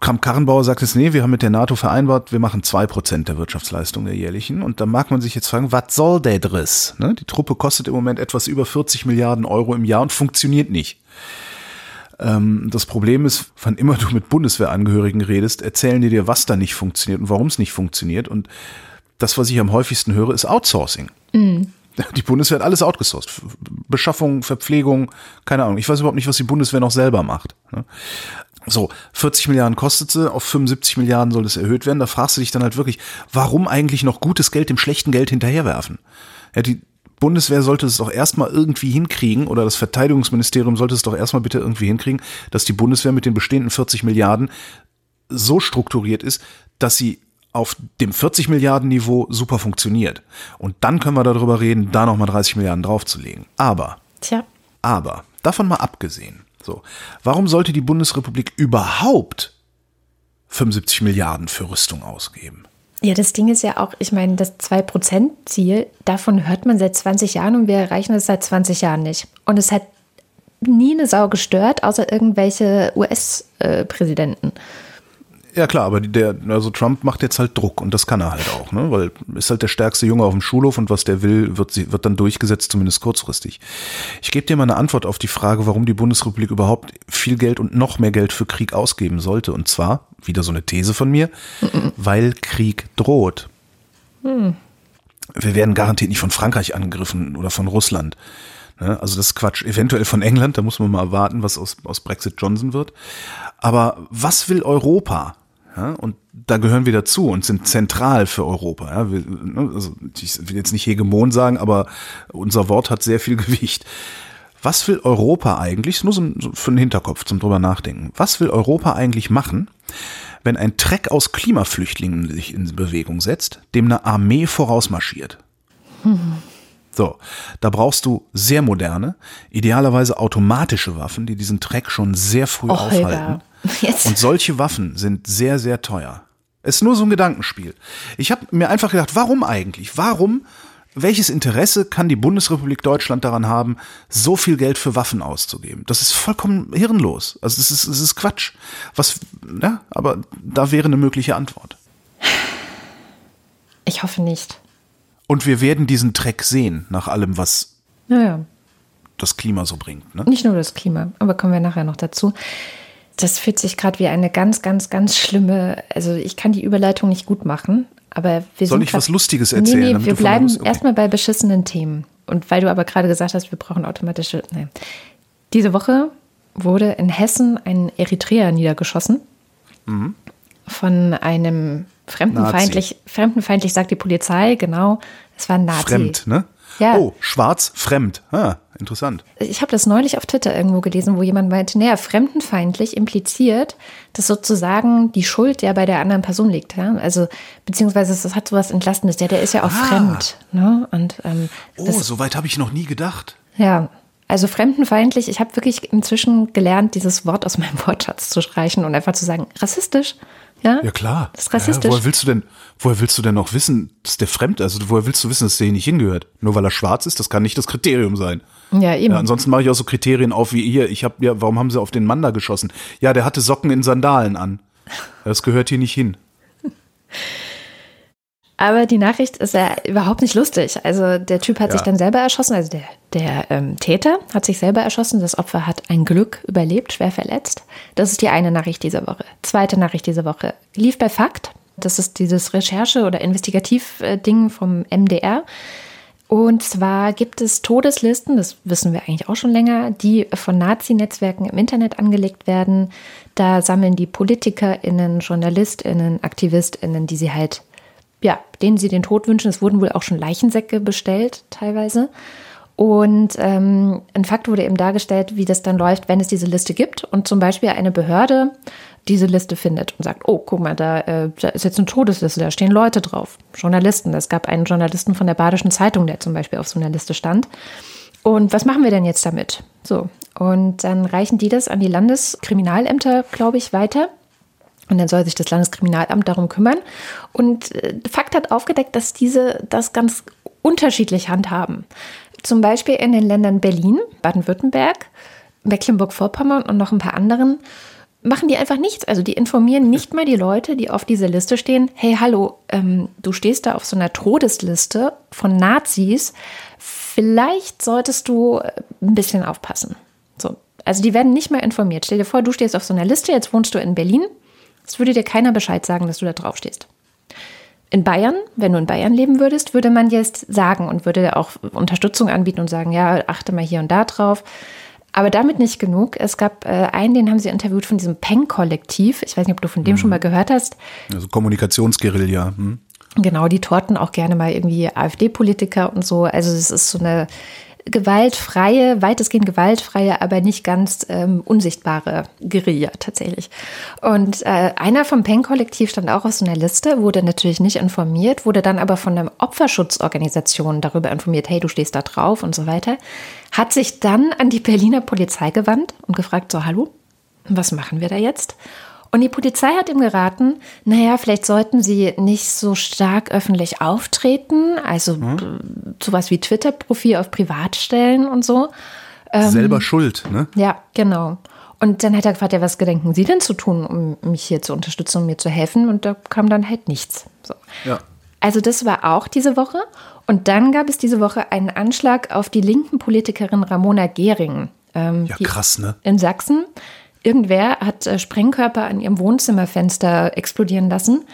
Speaker 3: Kramp-Karrenbauer sagt jetzt, nee, wir haben mit der NATO vereinbart, wir machen zwei Prozent der Wirtschaftsleistung der jährlichen. Und da mag man sich jetzt fragen, was soll der Driss? Ne? Die Truppe kostet im Moment etwas über 40 Milliarden Euro im Jahr und funktioniert nicht. Ähm, das Problem ist, wann immer du mit Bundeswehrangehörigen redest, erzählen die dir, was da nicht funktioniert und warum es nicht funktioniert. Und das, was ich am häufigsten höre, ist Outsourcing. Mhm. Die Bundeswehr hat alles outgesourced. Beschaffung, Verpflegung, keine Ahnung. Ich weiß überhaupt nicht, was die Bundeswehr noch selber macht. Ne? So, 40 Milliarden kostet sie, auf 75 Milliarden soll es erhöht werden. Da fragst du dich dann halt wirklich, warum eigentlich noch gutes Geld dem schlechten Geld hinterherwerfen? Ja, die Bundeswehr sollte es doch erstmal irgendwie hinkriegen, oder das Verteidigungsministerium sollte es doch erstmal bitte irgendwie hinkriegen, dass die Bundeswehr mit den bestehenden 40 Milliarden so strukturiert ist, dass sie auf dem 40 Milliarden Niveau super funktioniert. Und dann können wir darüber reden, da nochmal 30 Milliarden draufzulegen. Aber,
Speaker 2: Tja.
Speaker 3: aber, davon mal abgesehen, so, warum sollte die Bundesrepublik überhaupt 75 Milliarden für Rüstung ausgeben?
Speaker 2: Ja, das Ding ist ja auch, ich meine, das 2%-Ziel, davon hört man seit 20 Jahren und wir erreichen es seit 20 Jahren nicht. Und es hat nie eine Sau gestört, außer irgendwelche US-Präsidenten. Äh,
Speaker 3: ja klar, aber der, also Trump macht jetzt halt Druck und das kann er halt auch, ne? Weil ist halt der stärkste Junge auf dem Schulhof und was der will, wird, wird dann durchgesetzt, zumindest kurzfristig. Ich gebe dir mal eine Antwort auf die Frage, warum die Bundesrepublik überhaupt viel Geld und noch mehr Geld für Krieg ausgeben sollte. Und zwar, wieder so eine These von mir, weil Krieg droht. Hm. Wir werden garantiert nicht von Frankreich angegriffen oder von Russland. Ne? Also das ist Quatsch. Eventuell von England, da muss man mal warten, was aus, aus Brexit Johnson wird. Aber was will Europa? Ja, und da gehören wir dazu und sind zentral für Europa. Ja, wir, ne, also ich will jetzt nicht Hegemon sagen, aber unser Wort hat sehr viel Gewicht. Was will Europa eigentlich, nur so für den Hinterkopf zum drüber nachdenken, was will Europa eigentlich machen, wenn ein Treck aus Klimaflüchtlingen sich in Bewegung setzt, dem eine Armee vorausmarschiert? Hm. So, da brauchst du sehr moderne, idealerweise automatische Waffen, die diesen Treck schon sehr früh Och, aufhalten. Jetzt. Und solche Waffen sind sehr, sehr teuer. Es ist nur so ein Gedankenspiel. Ich habe mir einfach gedacht, warum eigentlich? Warum, welches Interesse kann die Bundesrepublik Deutschland daran haben, so viel Geld für Waffen auszugeben? Das ist vollkommen hirnlos. Also es ist, es ist Quatsch. Was, ja, aber da wäre eine mögliche Antwort.
Speaker 2: Ich hoffe nicht.
Speaker 3: Und wir werden diesen Dreck sehen, nach allem, was
Speaker 2: naja.
Speaker 3: das Klima so bringt. Ne?
Speaker 2: Nicht nur das Klima, aber kommen wir nachher noch dazu. Das fühlt sich gerade wie eine ganz, ganz, ganz schlimme, also ich kann die Überleitung nicht gut machen, aber wir
Speaker 3: Soll ich was Lustiges erzählen?
Speaker 2: Nee, nee, wir bleiben okay. erstmal bei beschissenen Themen. Und weil du aber gerade gesagt hast, wir brauchen automatische. Nein. Diese Woche wurde in Hessen ein Eritreer niedergeschossen. Mhm. Von einem Fremdenfeindlich, Nazi. fremdenfeindlich sagt die Polizei, genau. Es war ein Nazi.
Speaker 3: Fremd, ne?
Speaker 2: Ja.
Speaker 3: Oh, schwarz, fremd. Ah, interessant.
Speaker 2: Ich habe das neulich auf Twitter irgendwo gelesen, wo jemand meinte, naja, fremdenfeindlich impliziert, dass sozusagen die Schuld ja bei der anderen Person liegt. Ja? Also, beziehungsweise es hat sowas Entlastendes. Der, der ist ja auch ah. fremd. Ne? Und, ähm,
Speaker 3: oh, so weit habe ich noch nie gedacht.
Speaker 2: Ja, also fremdenfeindlich, ich habe wirklich inzwischen gelernt, dieses Wort aus meinem Wortschatz zu streichen und einfach zu sagen, rassistisch. Ja,
Speaker 3: ja klar.
Speaker 2: Das ist rassistisch.
Speaker 3: Ja, woher willst du denn, woher willst du denn noch wissen, dass der fremd ist? Also woher willst du wissen, dass der hier nicht hingehört? Nur weil er schwarz ist, das kann nicht das Kriterium sein.
Speaker 2: Ja, eben. Ja,
Speaker 3: ansonsten mache ich auch so Kriterien auf wie hier. Ich habe ja, warum haben sie auf den Mann da geschossen? Ja, der hatte Socken in Sandalen an. Das gehört hier nicht hin.
Speaker 2: Aber die Nachricht ist ja überhaupt nicht lustig. Also der Typ hat ja. sich dann selber erschossen, also der, der ähm, Täter hat sich selber erschossen. Das Opfer hat ein Glück überlebt, schwer verletzt. Das ist die eine Nachricht dieser Woche. Zweite Nachricht dieser Woche lief bei Fakt. Das ist dieses Recherche- oder Investigativ-Ding vom MDR. Und zwar gibt es Todeslisten, das wissen wir eigentlich auch schon länger, die von Nazi-Netzwerken im Internet angelegt werden. Da sammeln die PolitikerInnen, JournalistInnen, AktivistInnen, die sie halt ja, denen sie den Tod wünschen. Es wurden wohl auch schon Leichensäcke bestellt, teilweise. Und ähm, ein Fakt wurde eben dargestellt, wie das dann läuft, wenn es diese Liste gibt und zum Beispiel eine Behörde diese Liste findet und sagt, oh, guck mal, da, äh, da ist jetzt eine Todesliste, da stehen Leute drauf, Journalisten. Es gab einen Journalisten von der Badischen Zeitung, der zum Beispiel auf so einer Liste stand. Und was machen wir denn jetzt damit? So, und dann reichen die das an die Landeskriminalämter, glaube ich, weiter. Und dann soll sich das Landeskriminalamt darum kümmern. Und äh, Fakt hat aufgedeckt, dass diese das ganz unterschiedlich handhaben. Zum Beispiel in den Ländern Berlin, Baden-Württemberg, Mecklenburg-Vorpommern und noch ein paar anderen machen die einfach nichts. Also die informieren nicht mal die Leute, die auf dieser Liste stehen. Hey, hallo, ähm, du stehst da auf so einer Todesliste von Nazis. Vielleicht solltest du ein bisschen aufpassen. So. Also die werden nicht mal informiert. Stell dir vor, du stehst auf so einer Liste, jetzt wohnst du in Berlin es würde dir keiner Bescheid sagen, dass du da drauf stehst. In Bayern, wenn du in Bayern leben würdest, würde man jetzt sagen und würde auch Unterstützung anbieten und sagen, ja, achte mal hier und da drauf. Aber damit nicht genug. Es gab äh, einen, den haben sie interviewt von diesem Peng-Kollektiv. Ich weiß nicht, ob du von dem mhm. schon mal gehört hast.
Speaker 3: Also Kommunikationsguerilla. Hm.
Speaker 2: Genau, die torten auch gerne mal irgendwie AfD-Politiker und so. Also es ist so eine gewaltfreie, weitestgehend gewaltfreie, aber nicht ganz ähm, unsichtbare Guerilla tatsächlich. Und äh, einer vom Peng-Kollektiv stand auch auf so einer Liste, wurde natürlich nicht informiert, wurde dann aber von einer Opferschutzorganisation darüber informiert, hey, du stehst da drauf und so weiter, hat sich dann an die Berliner Polizei gewandt und gefragt, so, hallo, was machen wir da jetzt? Und die Polizei hat ihm geraten, naja, vielleicht sollten sie nicht so stark öffentlich auftreten, also mhm. sowas wie Twitter-Profil auf Privat stellen und so.
Speaker 3: Ähm, Selber schuld, ne?
Speaker 2: Ja, genau. Und dann hat er gefragt, ja, was gedenken Sie denn zu tun, um mich hier zu unterstützen, um mir zu helfen? Und da kam dann halt nichts. So.
Speaker 3: Ja.
Speaker 2: Also das war auch diese Woche. Und dann gab es diese Woche einen Anschlag auf die linken Politikerin Ramona Gehring.
Speaker 3: Ähm, ja, krass, ne?
Speaker 2: In Sachsen. Irgendwer hat äh, Sprengkörper an ihrem Wohnzimmerfenster explodieren lassen.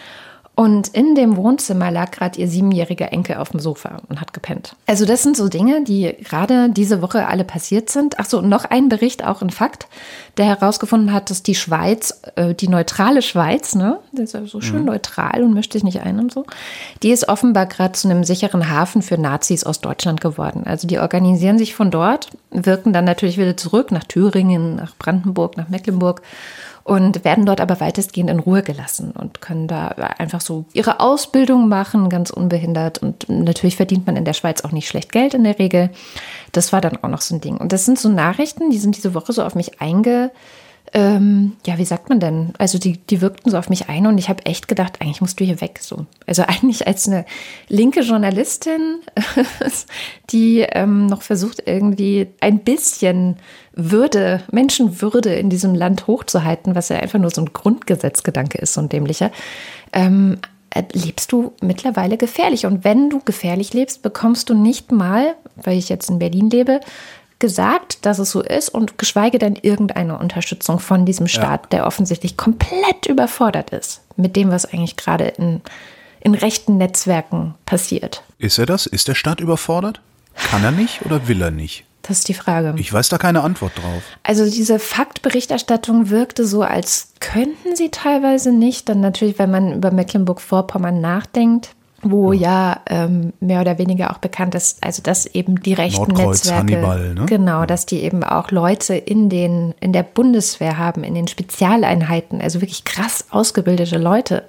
Speaker 2: Und in dem Wohnzimmer lag gerade ihr siebenjähriger Enkel auf dem Sofa und hat gepennt. Also das sind so Dinge, die gerade diese Woche alle passiert sind. Ach so, noch ein Bericht, auch ein Fakt, der herausgefunden hat, dass die Schweiz, äh, die neutrale Schweiz, ne, das ist ja so schön mhm. neutral und mischt sich nicht ein und so, die ist offenbar gerade zu einem sicheren Hafen für Nazis aus Deutschland geworden. Also die organisieren sich von dort, wirken dann natürlich wieder zurück nach Thüringen, nach Brandenburg, nach Mecklenburg und werden dort aber weitestgehend in Ruhe gelassen und können da einfach so ihre Ausbildung machen, ganz unbehindert. Und natürlich verdient man in der Schweiz auch nicht schlecht Geld in der Regel. Das war dann auch noch so ein Ding. Und das sind so Nachrichten, die sind diese Woche so auf mich einge ähm, ja, wie sagt man denn? Also die, die wirkten so auf mich ein und ich habe echt gedacht, eigentlich musst du hier weg. So. Also eigentlich als eine linke Journalistin, die ähm, noch versucht, irgendwie ein bisschen Würde, Menschenwürde in diesem Land hochzuhalten, was ja einfach nur so ein Grundgesetzgedanke ist, so ein dämlicher, ähm, äh, lebst du mittlerweile gefährlich. Und wenn du gefährlich lebst, bekommst du nicht mal, weil ich jetzt in Berlin lebe, gesagt, dass es so ist und geschweige denn irgendeine Unterstützung von diesem Staat, ja. der offensichtlich komplett überfordert ist mit dem, was eigentlich gerade in, in rechten Netzwerken passiert.
Speaker 3: Ist er das? Ist der Staat überfordert? Kann er nicht oder will er nicht?
Speaker 2: Das ist die Frage.
Speaker 3: Ich weiß da keine Antwort drauf.
Speaker 2: Also diese Faktberichterstattung wirkte so, als könnten sie teilweise nicht. Dann natürlich, wenn man über Mecklenburg-Vorpommern nachdenkt, wo ja, ja ähm, mehr oder weniger auch bekannt ist, also dass eben die rechten
Speaker 3: Nordkreuz,
Speaker 2: Netzwerke,
Speaker 3: Hannibal, ne?
Speaker 2: genau, dass die eben auch Leute in den in der Bundeswehr haben, in den Spezialeinheiten, also wirklich krass ausgebildete Leute.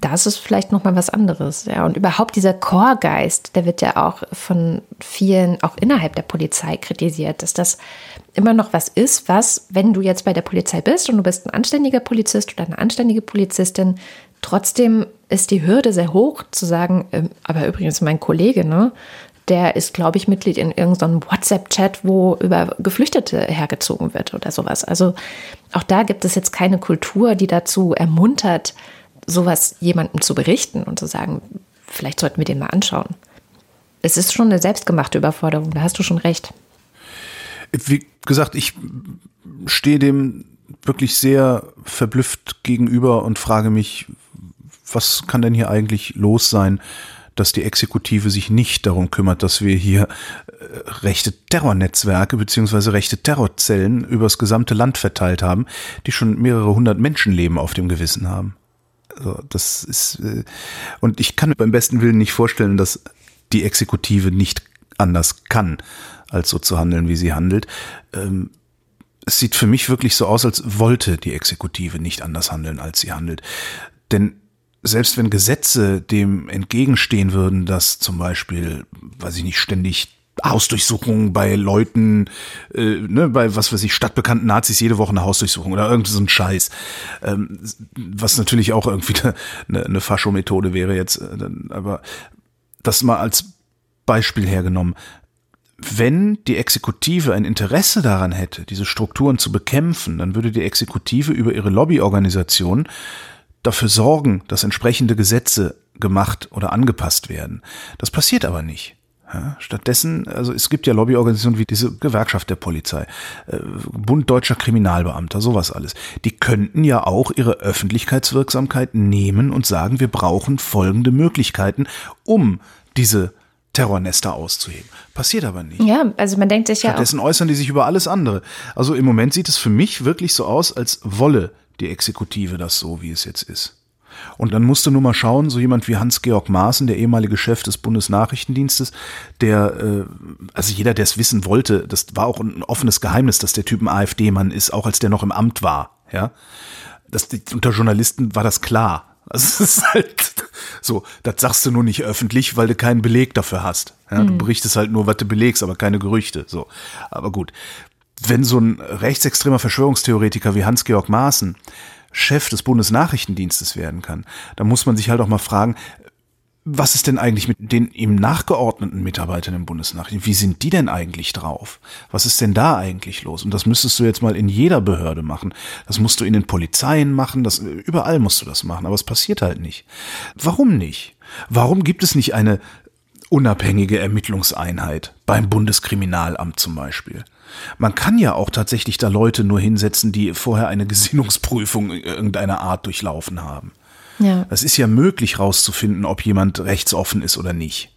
Speaker 2: Das ist vielleicht noch mal was anderes, ja. Und überhaupt dieser Chorgeist, der wird ja auch von vielen, auch innerhalb der Polizei kritisiert, dass das immer noch was ist, was, wenn du jetzt bei der Polizei bist und du bist ein anständiger Polizist oder eine anständige Polizistin, Trotzdem ist die Hürde sehr hoch zu sagen, ähm, aber übrigens mein Kollege, ne, der ist, glaube ich, Mitglied in irgendeinem WhatsApp-Chat, wo über Geflüchtete hergezogen wird oder sowas. Also auch da gibt es jetzt keine Kultur, die dazu ermuntert, sowas jemandem zu berichten und zu sagen, vielleicht sollten wir den mal anschauen. Es ist schon eine selbstgemachte Überforderung, da hast du schon recht.
Speaker 3: Wie gesagt, ich stehe dem wirklich sehr verblüfft gegenüber und frage mich, was kann denn hier eigentlich los sein, dass die Exekutive sich nicht darum kümmert, dass wir hier äh, rechte Terrornetzwerke beziehungsweise rechte Terrorzellen übers gesamte Land verteilt haben, die schon mehrere hundert Menschenleben auf dem Gewissen haben. Also das ist äh, und ich kann mir beim besten Willen nicht vorstellen, dass die Exekutive nicht anders kann, als so zu handeln, wie sie handelt. Ähm, es sieht für mich wirklich so aus, als wollte die Exekutive nicht anders handeln, als sie handelt. Denn selbst wenn Gesetze dem entgegenstehen würden, dass zum Beispiel, weiß ich nicht, ständig Hausdurchsuchungen bei Leuten, äh, ne, bei was weiß ich, stadtbekannten Nazis jede Woche eine Hausdurchsuchung oder irgendwie so ein Scheiß. Ähm, was natürlich auch irgendwie eine, eine Fascho-Methode wäre jetzt, äh, aber das mal als Beispiel hergenommen. Wenn die Exekutive ein Interesse daran hätte, diese Strukturen zu bekämpfen, dann würde die Exekutive über ihre Lobbyorganisation dafür sorgen, dass entsprechende Gesetze gemacht oder angepasst werden. Das passiert aber nicht. Stattdessen, also es gibt ja Lobbyorganisationen wie diese Gewerkschaft der Polizei, äh, Bund deutscher Kriminalbeamter, sowas alles. Die könnten ja auch ihre Öffentlichkeitswirksamkeit nehmen und sagen, wir brauchen folgende Möglichkeiten, um diese Terrornester auszuheben. Passiert aber nicht.
Speaker 2: Ja, also man denkt sich ja.
Speaker 3: Stattdessen äußern die sich über alles andere. Also im Moment sieht es für mich wirklich so aus, als wolle die Exekutive das so, wie es jetzt ist. Und dann musst du nur mal schauen, so jemand wie Hans-Georg Maaßen, der ehemalige Chef des Bundesnachrichtendienstes, der, äh, also jeder, der es wissen wollte, das war auch ein offenes Geheimnis, dass der Typ ein AfD-Mann ist, auch als der noch im Amt war, ja. Das, unter Journalisten war das klar. Also es ist halt so, das sagst du nur nicht öffentlich, weil du keinen Beleg dafür hast. Ja, mhm. Du berichtest halt nur, was du belegst, aber keine Gerüchte. So, aber gut wenn so ein rechtsextremer Verschwörungstheoretiker wie Hans-Georg Maaßen Chef des Bundesnachrichtendienstes werden kann, dann muss man sich halt auch mal fragen, was ist denn eigentlich mit den ihm nachgeordneten Mitarbeitern im Bundesnachrichten? Wie sind die denn eigentlich drauf? Was ist denn da eigentlich los? Und das müsstest du jetzt mal in jeder Behörde machen. Das musst du in den Polizeien machen, das, überall musst du das machen, aber es passiert halt nicht. Warum nicht? Warum gibt es nicht eine unabhängige Ermittlungseinheit beim Bundeskriminalamt zum Beispiel? Man kann ja auch tatsächlich da Leute nur hinsetzen, die vorher eine Gesinnungsprüfung irgendeiner Art durchlaufen haben.
Speaker 2: Ja.
Speaker 3: Es ist ja möglich rauszufinden, ob jemand rechtsoffen ist oder nicht.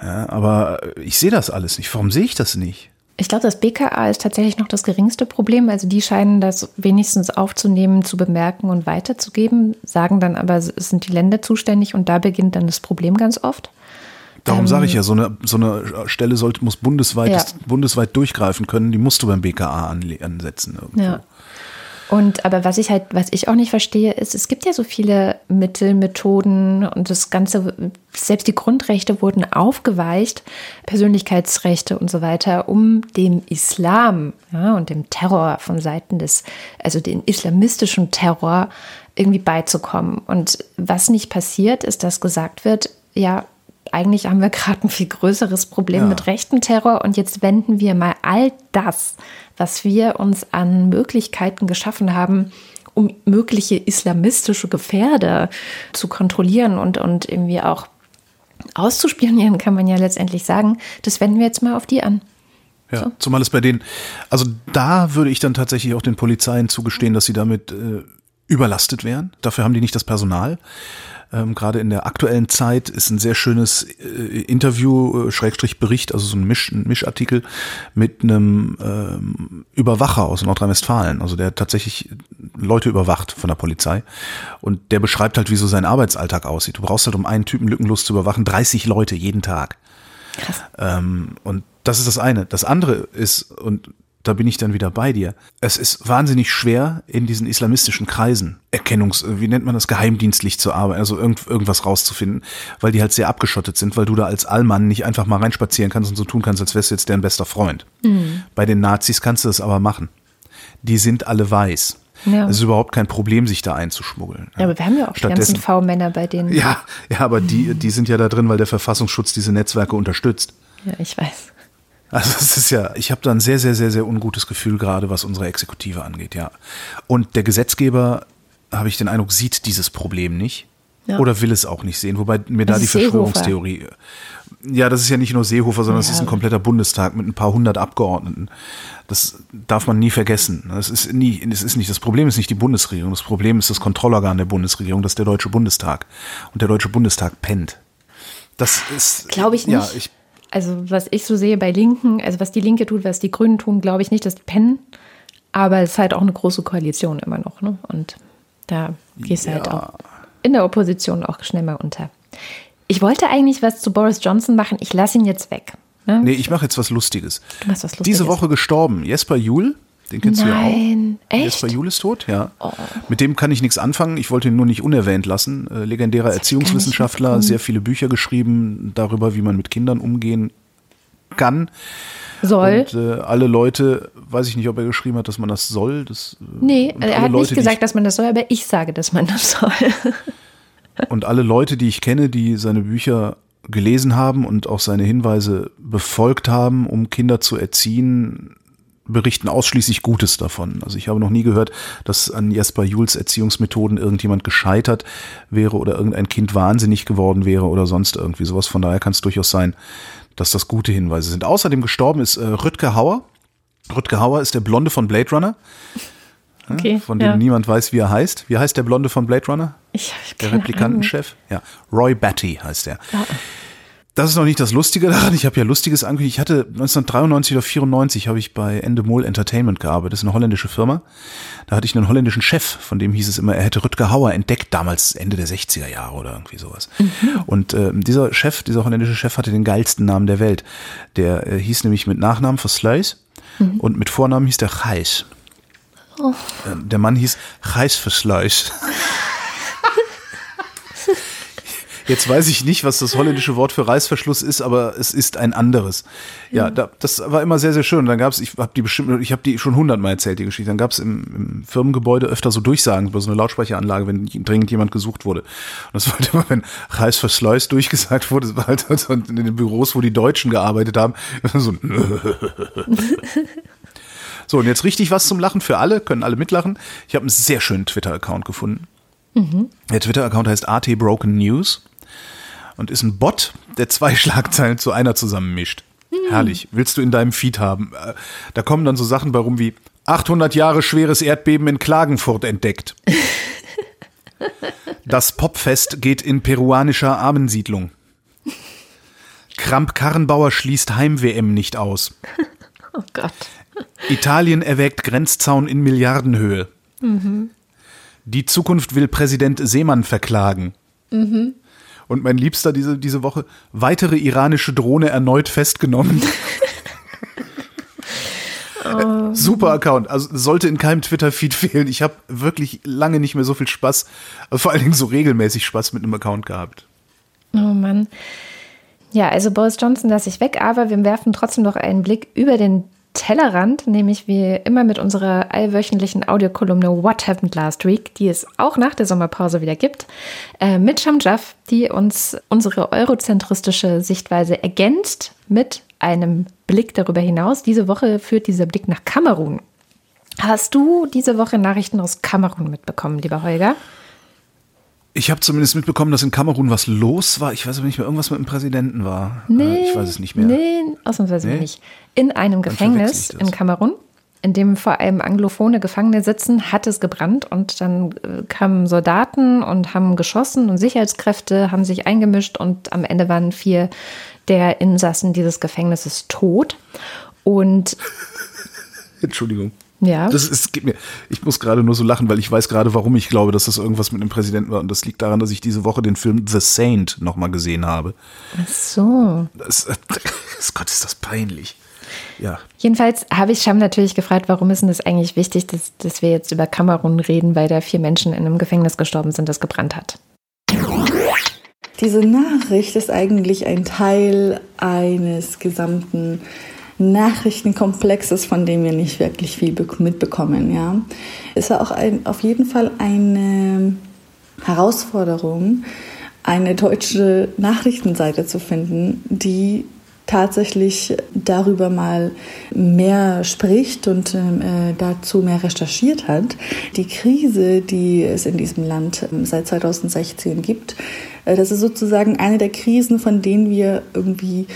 Speaker 3: Ja, aber ich sehe das alles nicht. Warum sehe ich das nicht?
Speaker 2: Ich glaube, das BKA ist tatsächlich noch das geringste Problem. Also die scheinen das wenigstens aufzunehmen, zu bemerken und weiterzugeben, sagen dann aber, es sind die Länder zuständig und da beginnt dann das Problem ganz oft.
Speaker 3: Darum
Speaker 2: Ähm,
Speaker 3: sage ich ja, so eine, so eine Stelle sollte, muss bundesweit,
Speaker 2: Ja.
Speaker 3: bundesweit durchgreifen können. Die musst du beim BKA ansetzen. Irgendwo.
Speaker 2: Ja. Und aber was ich halt, was ich auch nicht verstehe, ist, es gibt ja so viele Mittel, Methoden und das Ganze, selbst die Grundrechte wurden aufgeweicht, Persönlichkeitsrechte und so weiter, um dem Islam ja, und dem Terror von Seiten des, also den islamistischen Terror irgendwie beizukommen. Und was nicht passiert, ist, dass gesagt wird, ja, eigentlich haben wir gerade ein viel größeres Problem
Speaker 3: Ja.
Speaker 2: mit rechtem Terror und jetzt wenden wir mal all das, was wir uns an Möglichkeiten geschaffen haben, um mögliche islamistische Gefährder zu kontrollieren und, und irgendwie auch auszuspionieren, kann man ja letztendlich sagen. Das wenden wir jetzt mal auf die an.
Speaker 3: Ja, zumal es bei denen, also da würde ich dann tatsächlich auch den Polizeien zugestehen, dass sie damit äh, überlastet wären. Dafür haben die nicht das Personal. Ähm, Gerade in der aktuellen Zeit ist ein sehr schönes äh, Interview, äh, Schrägstrich Bericht, also so ein, Misch, ein Mischartikel mit einem ähm, Überwacher aus Nordrhein-Westfalen, also der tatsächlich Leute überwacht von der Polizei. Und der beschreibt halt, wie so sein Arbeitsalltag aussieht. Du brauchst halt, um einen Typen lückenlos zu überwachen, 30 Leute jeden Tag. Ähm, und das ist das eine. Das andere ist, und da bin ich dann wieder bei dir, es ist wahnsinnig schwer, in diesen islamistischen Kreisen Erkennungs-, wie nennt man das, geheimdienstlich zu arbeiten, also irgend, irgendwas rauszufinden, weil die halt sehr abgeschottet sind, weil du da als Allmann nicht einfach mal reinspazieren kannst und so tun kannst, als wärst du jetzt deren bester Freund. Bei den Nazis kannst du das aber machen. Die sind alle weiß.
Speaker 2: Ja.
Speaker 3: Es ist überhaupt kein Problem, sich da einzuschmuggeln.
Speaker 2: Ja, aber wir haben ja auch die ganzen V-Männer bei denen.
Speaker 3: Ja, ja, aber die, die sind ja da drin, weil der Verfassungsschutz diese Netzwerke unterstützt.
Speaker 2: ja ich weiß.
Speaker 3: Also es ist ja, ich habe da ein sehr, sehr, sehr, sehr ungutes Gefühl gerade, was unsere Exekutive angeht, ja. Und der Gesetzgeber, habe ich den Eindruck, sieht dieses Problem nicht.
Speaker 2: Ja.
Speaker 3: Oder will es auch nicht sehen, wobei mir da
Speaker 2: Das
Speaker 3: die
Speaker 2: ist Seehofer.
Speaker 3: Verschwörungstheorie. Ja, das ist ja nicht nur Seehofer, sondern es
Speaker 2: Ja.
Speaker 3: ist ein kompletter Bundestag mit ein paar hundert Abgeordneten. Das darf man nie vergessen. Das ist nie, es ist nicht, das Problem ist nicht die Bundesregierung. Das Problem ist das Kontrollorgan der Bundesregierung, das ist der Deutsche Bundestag. Und der Deutsche Bundestag pennt. Das ist.
Speaker 2: Glaube ich
Speaker 3: Ja,
Speaker 2: nicht.
Speaker 3: ich,
Speaker 2: Also was ich so sehe bei Linken, also was die Linke tut, was die Grünen tun, glaube ich nicht, dass die pennen. Aber es ist halt auch eine große Koalition immer noch. Ne? Und da gehst du halt
Speaker 3: Ja.
Speaker 2: auch in der Opposition auch schnell mal unter. Ich wollte eigentlich was zu Boris Johnson machen. Ich lasse ihn jetzt weg. Ne?
Speaker 3: Nee, ich mache jetzt was Lustiges.
Speaker 2: Du machst was Lustiges.
Speaker 3: Diese Woche gestorben. Jesper Juhl, den kennst du ja auch.
Speaker 2: Nein, echt? Oh.
Speaker 3: Jesper Juhl ist tot, ja. Mit dem kann ich nichts anfangen. Ich wollte ihn nur nicht unerwähnt lassen. Äh, legendärer Erziehungswissenschaftler, sehr viele Bücher geschrieben darüber, wie man mit Kindern umgehen kann.
Speaker 2: Soll.
Speaker 3: Und äh, alle Leute, weiß ich nicht, ob er geschrieben hat, dass man das soll. Das, äh,
Speaker 2: nee, er hat
Speaker 3: Leute,
Speaker 2: nicht gesagt, dass man das soll, aber ich sage, dass man das soll.
Speaker 3: Und alle Leute, die ich kenne, die seine Bücher gelesen haben und auch seine Hinweise befolgt haben, um Kinder zu erziehen, berichten ausschließlich Gutes davon. Also ich habe noch nie gehört, dass an Jasper Jules Erziehungsmethoden irgendjemand gescheitert wäre oder irgendein Kind wahnsinnig geworden wäre oder sonst irgendwie sowas. Von daher kann es durchaus sein, dass das gute Hinweise sind. Außerdem gestorben ist äh, Rüdger Hauer. Rüdger Hauer ist der Blonde von Blade Runner,
Speaker 2: Okay,
Speaker 3: von dem
Speaker 2: ja.
Speaker 3: niemand weiß, wie er heißt. Wie heißt der Blonde von Blade Runner?
Speaker 2: Ich habe
Speaker 3: Der. Replikantenchef? Ja. Roy Batty heißt er. Das ist noch nicht das Lustige daran. Ich habe ja Lustiges angekündigt. Ich hatte 1993 oder 94 habe ich bei Endemol Entertainment gearbeitet. Das ist eine holländische Firma. Da hatte ich einen holländischen Chef, von dem hieß es immer, er hätte Rüdger Hauer entdeckt, damals Ende der 60er Jahre oder irgendwie sowas. Und äh, dieser Chef, dieser holländische Chef hatte den geilsten Namen der Welt. Der äh, hieß nämlich mit Nachnamen Versluis und mit Vornamen hieß der Gijs. Äh, Der Mann hieß Gijs Versluis. Jetzt weiß ich nicht, was das holländische Wort für Reißverschluss ist, aber es ist ein anderes. Ja, da, das war immer sehr, sehr schön. Und dann gab es, ich habe die bestimmt, ich habe die schon hundertmal erzählt, die Geschichte. Dann gab es im, im Firmengebäude öfter so Durchsagen über so eine Lautsprecheranlage, wenn dringend jemand gesucht wurde. Und das war halt immer, wenn Reißverschluss durchgesagt wurde, das war halt so in den Büros, wo die Deutschen gearbeitet haben, so So, und jetzt richtig was zum Lachen für alle, können alle mitlachen. Ich habe einen sehr schönen Twitter-Account gefunden. Der Twitter-Account heißt AT Broken News und ist ein Bot, der zwei Schlagzeilen zu einer zusammenmischt. Herrlich. Willst du in deinem Feed haben? Äh, Da kommen dann so Sachen bei rum wie 800 Jahre schweres Erdbeben in Klagenfurt entdeckt. Das Popfest geht in peruanischer Armensiedlung. Kramp-Karrenbauer schließt Heim-WM nicht aus.
Speaker 2: Oh Gott.
Speaker 3: Italien erwägt Grenzzaun in Milliardenhöhe. Die Zukunft will Präsident Seemann verklagen. Und mein Liebster diese, diese Woche, weitere iranische Drohne erneut festgenommen. Super Account. Also sollte in keinem Twitter-Feed fehlen. Ich habe wirklich lange nicht mehr so viel Spaß, also vor allen Dingen so regelmäßig Spaß mit einem Account gehabt.
Speaker 2: Oh Mann. Ja, also Boris Johnson lasse ich weg, aber wir werfen trotzdem noch einen Blick über den Tellerrand, nämlich wie immer mit unserer allwöchentlichen Audiokolumne What Happened Last Week, die es auch nach der Sommerpause wieder gibt, äh, mit Shamjaf, die uns unsere eurozentristische Sichtweise ergänzt mit einem Blick darüber hinaus. Diese Woche führt dieser Blick nach Kamerun. Hast du diese Woche Nachrichten aus Kamerun mitbekommen, lieber Holger?
Speaker 3: Ich habe zumindest mitbekommen, dass in Kamerun was los war. Ich weiß aber nicht mehr, irgendwas mit dem Präsidenten war.
Speaker 2: Nee,
Speaker 3: Äh, ich weiß es nicht mehr.
Speaker 2: Nee, ausnahmsweise
Speaker 3: Nee?
Speaker 2: nicht. In einem Gefängnis in Kamerun, in dem vor allem anglophone Gefangene sitzen, hat es gebrannt und dann äh, kamen Soldaten und haben geschossen und Sicherheitskräfte haben sich eingemischt und am Ende waren vier der Insassen dieses Gefängnisses tot. Und
Speaker 3: Entschuldigung.
Speaker 2: Ja,
Speaker 3: Das ist, geht mir. Ich muss gerade nur so lachen, weil ich weiß gerade, warum ich glaube, dass das irgendwas mit dem Präsidenten war. Und das liegt daran, dass ich diese Woche den Film The Saint nochmal gesehen habe.
Speaker 2: ach so.
Speaker 3: Das, das, Gott, ist das peinlich. Ja.
Speaker 2: Jedenfalls habe ich Sham natürlich gefragt, warum ist denn das eigentlich wichtig, dass, dass wir jetzt über Kamerun reden, weil da vier Menschen in einem Gefängnis gestorben sind, das gebrannt hat.
Speaker 5: Diese Nachricht ist eigentlich ein Teil eines gesamten Nachrichtenkomplexes, von dem wir nicht wirklich viel bek- mitbekommen. Ja. Es war auch ein, auf jeden Fall eine Herausforderung, eine deutsche Nachrichtenseite zu finden, die tatsächlich darüber mal mehr spricht und ähm, äh, dazu mehr recherchiert hat. Die Krise, die es in diesem Land ähm, seit 2016 gibt, äh, das ist sozusagen eine der Krisen, von denen wir irgendwie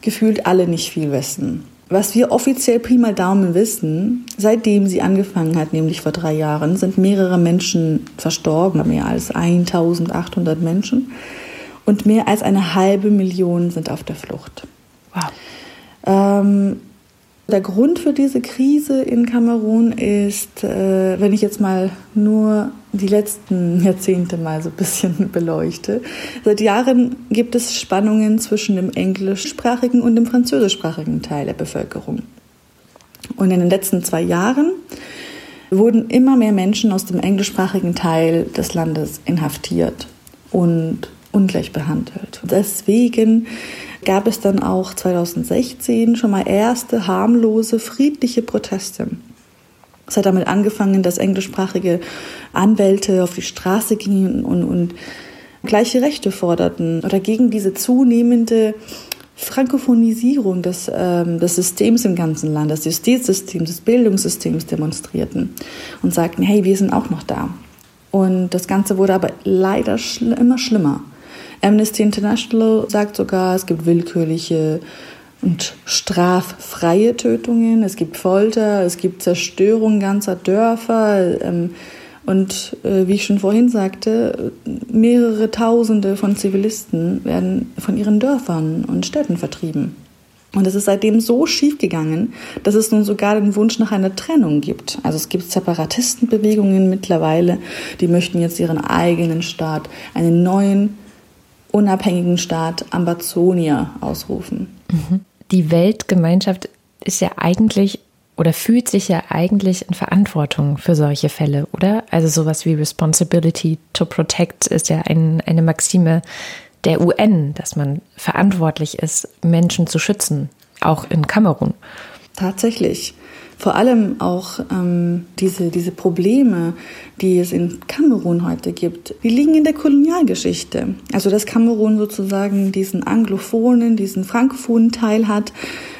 Speaker 5: gefühlt alle nicht viel wissen. Was wir offiziell prima Daumen wissen, seitdem sie angefangen hat, nämlich vor drei Jahren, sind mehrere Menschen verstorben, mehr als 1800 Menschen. Und mehr als eine halbe Million sind auf der Flucht.
Speaker 2: Wow.
Speaker 5: Ähm, der Grund für diese Krise in Kamerun ist, äh, wenn ich jetzt mal nur die letzten Jahrzehnte mal so ein bisschen beleuchte. Seit Jahren gibt es Spannungen zwischen dem englischsprachigen und dem französischsprachigen Teil der Bevölkerung. Und in den letzten zwei Jahren wurden immer mehr Menschen aus dem englischsprachigen Teil des Landes inhaftiert und ungleich behandelt. Deswegen gab es dann auch 2016 schon mal erste harmlose, friedliche Proteste. Es hat damit angefangen, dass englischsprachige Anwälte auf die Straße gingen und, und gleiche Rechte forderten oder gegen diese zunehmende Frankophonisierung des, ähm, des Systems im ganzen Land, des Justizsystems, des Bildungssystems demonstrierten und sagten, hey, wir sind auch noch da. Und das Ganze wurde aber leider schl immer schlimmer. Amnesty International sagt sogar, es gibt willkürliche und straffreie Tötungen, es gibt Folter, es gibt Zerstörung ganzer Dörfer. Ähm, und äh, wie ich schon vorhin sagte, mehrere Tausende von Zivilisten werden von ihren Dörfern und Städten vertrieben. Und es ist seitdem so schief gegangen, dass es nun sogar den Wunsch nach einer Trennung gibt. Also es gibt Separatistenbewegungen mittlerweile, die möchten jetzt ihren eigenen Staat, einen neuen, unabhängigen Staat Ambazonia ausrufen.
Speaker 2: Die Weltgemeinschaft ist ja eigentlich oder fühlt sich ja eigentlich in Verantwortung für solche Fälle, oder? Also sowas wie Responsibility to Protect ist ja ein, eine Maxime der UN, dass man verantwortlich ist, Menschen zu schützen, auch in Kamerun.
Speaker 5: Tatsächlich. Vor allem auch ähm, diese, diese Probleme, die es in Kamerun heute gibt, die liegen in der Kolonialgeschichte. Also dass Kamerun sozusagen diesen anglophonen, diesen frankophonen Teil hat,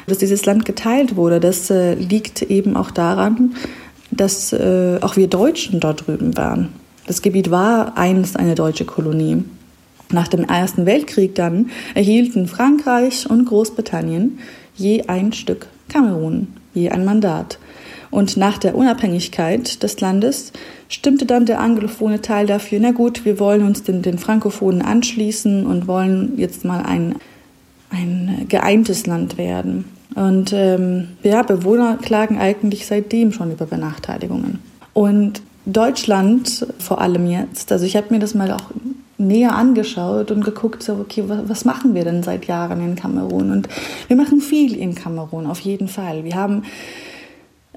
Speaker 5: dass dieses Land geteilt wurde, das äh, liegt eben auch daran, dass äh, auch wir Deutschen dort drüben waren. Das Gebiet war einst eine deutsche Kolonie. Nach dem Ersten Weltkrieg dann erhielten Frankreich und Großbritannien je ein Stück Kamerun, je ein Mandat. Und nach der Unabhängigkeit des Landes stimmte dann der anglophone Teil dafür, na gut, wir wollen uns den, den Frankophonen anschließen und wollen jetzt mal ein, ein geeintes Land werden. Und ähm, ja, Bewohner klagen eigentlich seitdem schon über Benachteiligungen. Und Deutschland vor allem jetzt, also ich habe mir das mal auch näher angeschaut und geguckt, so, okay, was machen wir denn seit Jahren in Kamerun? Und wir machen viel in Kamerun, auf jeden Fall. Wir haben,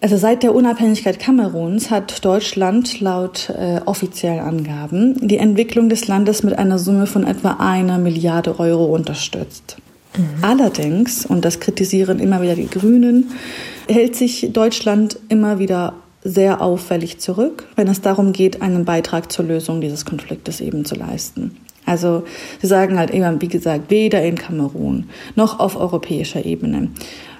Speaker 5: also seit der Unabhängigkeit Kameruns hat Deutschland laut äh, offiziellen Angaben die Entwicklung des Landes mit einer Summe von etwa einer Milliarde Euro unterstützt. Mhm. Allerdings, und das kritisieren immer wieder die Grünen, hält sich Deutschland immer wieder sehr auffällig zurück, wenn es darum geht, einen Beitrag zur Lösung dieses Konfliktes eben zu leisten. Also sie sagen halt immer, wie gesagt, weder in Kamerun noch auf europäischer Ebene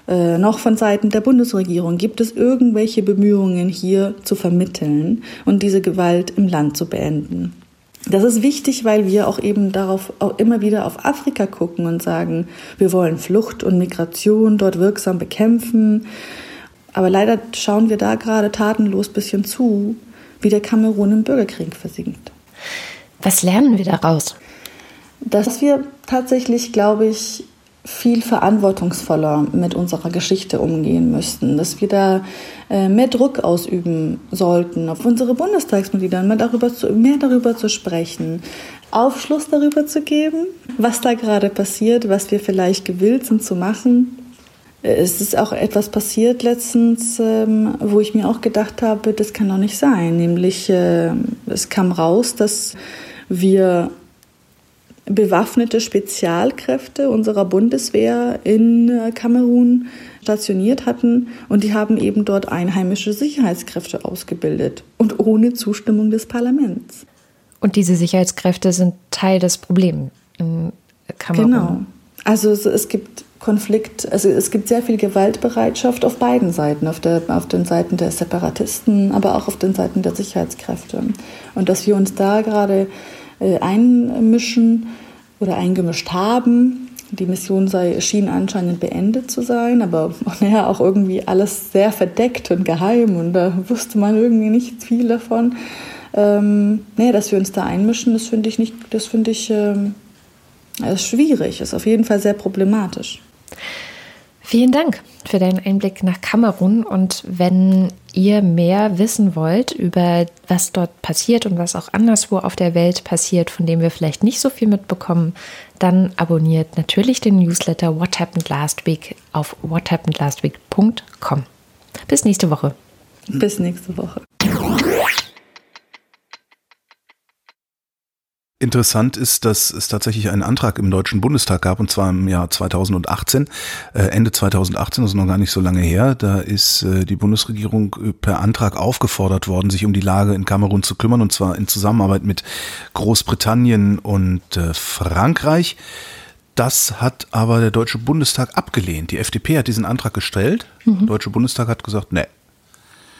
Speaker 5: äh, noch von Seiten der Bundesregierung gibt es irgendwelche Bemühungen hier zu vermitteln und diese Gewalt im Land zu beenden. Das ist wichtig, weil wir auch eben darauf auch immer wieder auf Afrika gucken und sagen, wir wollen Flucht und Migration dort wirksam bekämpfen. Aber leider schauen wir da gerade tatenlos ein bisschen zu, wie der Kamerun im Bürgerkrieg versinkt.
Speaker 2: Was lernen wir daraus?
Speaker 5: Dass wir tatsächlich, glaube ich, viel verantwortungsvoller mit unserer Geschichte umgehen müssten, dass wir da äh, mehr Druck ausüben sollten auf unsere Bundestagsmitglieder, mehr darüber zu, mehr darüber zu sprechen, Aufschluss darüber zu geben, was da gerade passiert, was wir vielleicht gewillt sind zu machen es ist auch etwas passiert letztens, ähm, wo ich mir auch gedacht habe, das kann doch nicht sein. Nämlich, äh, es kam raus, dass wir bewaffnete Spezialkräfte unserer Bundeswehr in äh, Kamerun stationiert hatten und die haben eben dort einheimische Sicherheitskräfte ausgebildet und ohne Zustimmung des Parlaments.
Speaker 2: Und diese Sicherheitskräfte sind Teil des Problems in Kamerun.
Speaker 5: Genau. Also es, es gibt Konflikt, also es gibt sehr viel Gewaltbereitschaft auf beiden Seiten, auf, der, auf den Seiten der Separatisten, aber auch auf den Seiten der Sicherheitskräfte. Und dass wir uns da gerade äh, einmischen oder eingemischt haben, die Mission sei, schien anscheinend beendet zu sein, aber naja, auch irgendwie alles sehr verdeckt und geheim und da wusste man irgendwie nicht viel davon. Ähm, naja, dass wir uns da einmischen, das finde ich nicht, das finde ich ähm, ist schwierig, ist auf jeden Fall sehr problematisch.
Speaker 2: Vielen Dank für deinen Einblick nach Kamerun. Und wenn ihr mehr wissen wollt über was dort passiert und was auch anderswo auf der Welt passiert, von dem wir vielleicht nicht so viel mitbekommen, dann abonniert natürlich den Newsletter What Happened Last Week auf whathappenedlastweek.com. Bis nächste Woche.
Speaker 5: Bis nächste Woche.
Speaker 3: Interessant ist, dass es tatsächlich einen Antrag im Deutschen Bundestag gab, und zwar im Jahr 2018, äh, Ende 2018, das ist noch gar nicht so lange her. Da ist äh, die Bundesregierung äh, per Antrag aufgefordert worden, sich um die Lage in Kamerun zu kümmern, und zwar in Zusammenarbeit mit Großbritannien und Frankreich. Das hat aber der Deutsche Bundestag abgelehnt. Die FDP hat diesen Antrag gestellt. Mhm. Der Deutsche Bundestag hat gesagt, nee.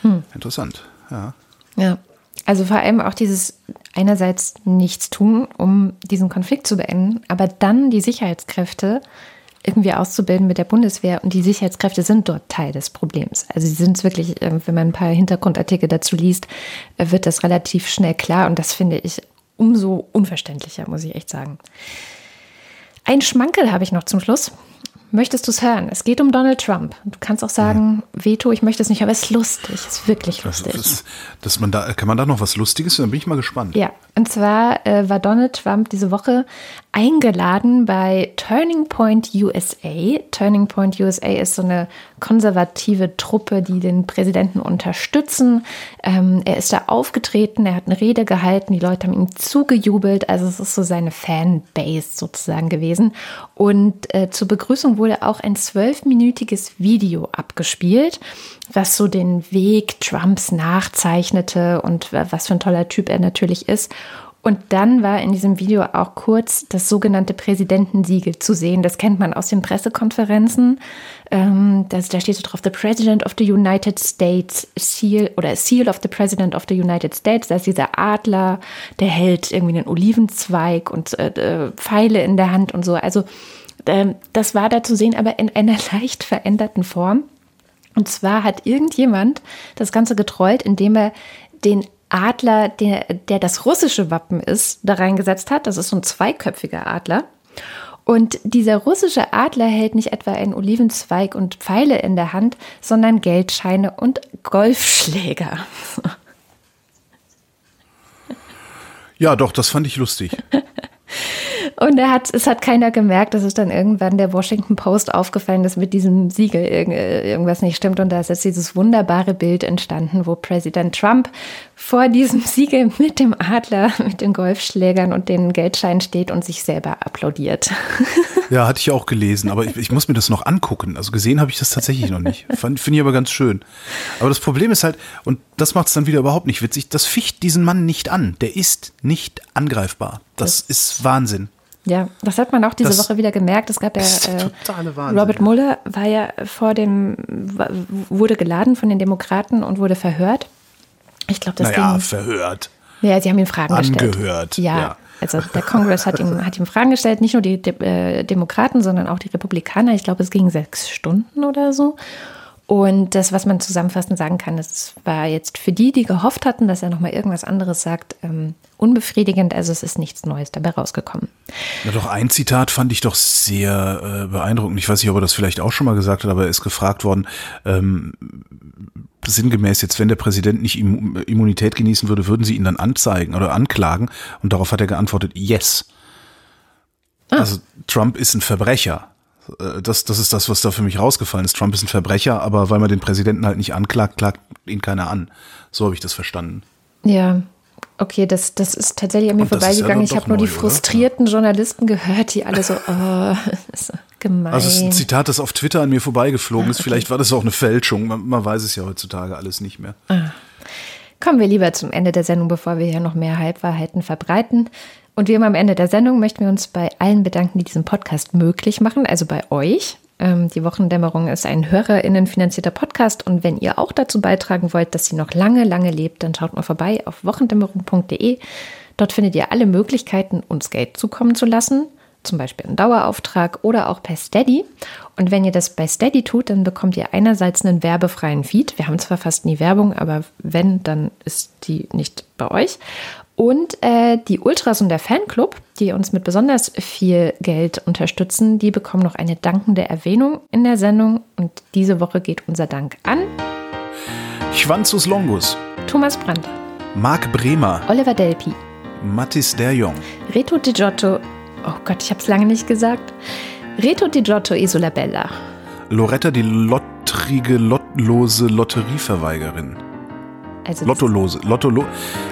Speaker 3: Hm. Interessant, ja.
Speaker 2: Ja, also vor allem auch dieses einerseits nichts tun, um diesen Konflikt zu beenden, aber dann die Sicherheitskräfte irgendwie auszubilden mit der Bundeswehr. Und die Sicherheitskräfte sind dort Teil des Problems. Also sie sind es wirklich, äh, wenn man ein paar Hintergrundartikel dazu liest, äh, wird das relativ schnell klar. Und das finde ich umso unverständlicher, muss ich echt sagen. Ein Schmankel habe ich noch zum Schluss. Möchtest du es hören? Es geht um Donald Trump. Du kannst auch sagen, ja. Veto, ich möchte es nicht, aber es ist lustig. Es ist wirklich lustig. Das,
Speaker 3: dass man da, kann man da noch was Lustiges? Dann bin ich mal gespannt.
Speaker 2: Ja, und zwar äh, war Donald Trump diese Woche eingeladen bei Turning Point USA. Turning Point USA ist so eine konservative Truppe, die den Präsidenten unterstützen. Ähm, er ist da aufgetreten, er hat eine Rede gehalten, die Leute haben ihm zugejubelt. Also es ist so seine Fanbase sozusagen gewesen. Und äh, zur Begrüßung wurde auch ein zwölfminütiges Video abgespielt, was so den Weg Trumps nachzeichnete und was für ein toller Typ er natürlich ist. Und dann war in diesem Video auch kurz das sogenannte Präsidentensiegel zu sehen. Das kennt man aus den Pressekonferenzen. Ähm, das, da steht so drauf, The President of the United States Seal oder Seal of the President of the United States. Da ist dieser Adler, der hält irgendwie einen Olivenzweig und äh, äh Pfeile in der Hand und so. Also das war da zu sehen, aber in einer leicht veränderten Form. Und zwar hat irgendjemand das Ganze getrollt, indem er den Adler, der, der das russische Wappen ist, da reingesetzt hat. Das ist so ein zweiköpfiger Adler. Und dieser russische Adler hält nicht etwa einen Olivenzweig und Pfeile in der Hand, sondern Geldscheine und Golfschläger.
Speaker 3: Ja, doch, das fand ich lustig.
Speaker 2: Und er hat, es hat keiner gemerkt, dass es dann irgendwann der Washington Post aufgefallen ist, mit diesem Siegel äh, irgendwas nicht stimmt. Und da ist jetzt dieses wunderbare Bild entstanden, wo Präsident Trump vor diesem Siegel mit dem Adler, mit den Golfschlägern und den Geldscheinen steht und sich selber applaudiert.
Speaker 3: Ja, hatte ich auch gelesen, aber ich, ich muss mir das noch angucken. Also gesehen habe ich das tatsächlich noch nicht. Finde ich aber ganz schön. Aber das Problem ist halt, und das macht es dann wieder überhaupt nicht witzig, das ficht diesen Mann nicht an. Der ist nicht angreifbar. Das, das ist Wahnsinn.
Speaker 2: Ja, das hat man auch diese das Woche wieder gemerkt. Es gab ja äh, Robert Mueller war ja vor dem wurde geladen von den Demokraten und wurde verhört. Ich glaube, das
Speaker 3: naja, verhört.
Speaker 2: Ja, sie haben ihm Fragen
Speaker 3: Angehört,
Speaker 2: gestellt.
Speaker 3: Angehört.
Speaker 2: Ja, ja, also der Kongress hat ihm, hat ihm Fragen gestellt, nicht nur die De äh, Demokraten, sondern auch die Republikaner. Ich glaube, es ging sechs Stunden oder so. Und das, was man zusammenfassend sagen kann, das war jetzt für die, die gehofft hatten, dass er nochmal irgendwas anderes sagt, ähm, unbefriedigend. Also es ist nichts Neues dabei rausgekommen.
Speaker 3: Na doch, ein Zitat fand ich doch sehr äh, beeindruckend. Ich weiß nicht, ob er das vielleicht auch schon mal gesagt hat, aber er ist gefragt worden, ähm, sinngemäß jetzt, wenn der Präsident nicht Immunität genießen würde, würden sie ihn dann anzeigen oder anklagen? Und darauf hat er geantwortet, yes. Ah. Also Trump ist ein Verbrecher. Äh, das, das ist das, was da für mich rausgefallen ist. Trump ist ein Verbrecher, aber weil man den Präsidenten halt nicht anklagt, klagt ihn keiner an. So habe ich das verstanden.
Speaker 2: Ja, okay, das, das ist tatsächlich an mir vorbeigegangen. Ja ich habe nur die frustrierten oder? Journalisten gehört, die alle so, oh, ist gemein.
Speaker 3: Also es ist ein Zitat, das auf Twitter an mir vorbeigeflogen ah, ist. Vielleicht war das auch eine Fälschung. Man, man, weiß es ja heutzutage alles nicht mehr. Ah.
Speaker 2: Kommen wir lieber zum Ende der Sendung, bevor wir hier noch mehr Halbwahrheiten verbreiten. Und wie immer am Ende der Sendung möchten wir uns bei allen bedanken, die diesen Podcast möglich machen, also bei euch. Ähm, die Wochendämmerung ist ein HörerInnen finanzierter Podcast und wenn ihr auch dazu beitragen wollt, dass sie noch lange, lange lebt, dann schaut mal vorbei auf wochendämmerung.de. Dort findet ihr alle Möglichkeiten, uns Geld zukommen zu lassen, zum Beispiel einen Dauerauftrag oder auch per Steady. Und wenn ihr das bei Steady tut, dann bekommt ihr einerseits einen werbefreien Feed. Wir haben zwar fast nie Werbung, aber wenn, dann ist die nicht bei euch. Und äh, die Ultras und der Fanclub, die uns mit besonders viel Geld unterstützen, die bekommen noch eine dankende Erwähnung in der Sendung. Und diese Woche geht unser Dank an
Speaker 3: Schwanzus Longus,
Speaker 2: Thomas Brandt,
Speaker 3: Marc Bremer,
Speaker 2: Oliver Delpi,
Speaker 3: Mattis Derjong,
Speaker 2: Reto Di Giotto, oh Gott, ich habe es lange nicht gesagt, Reto Di Giotto Isola Bella,
Speaker 3: Loretta die lottrige, lottlose Lotterieverweigerin. Also Lottolose. Lotto,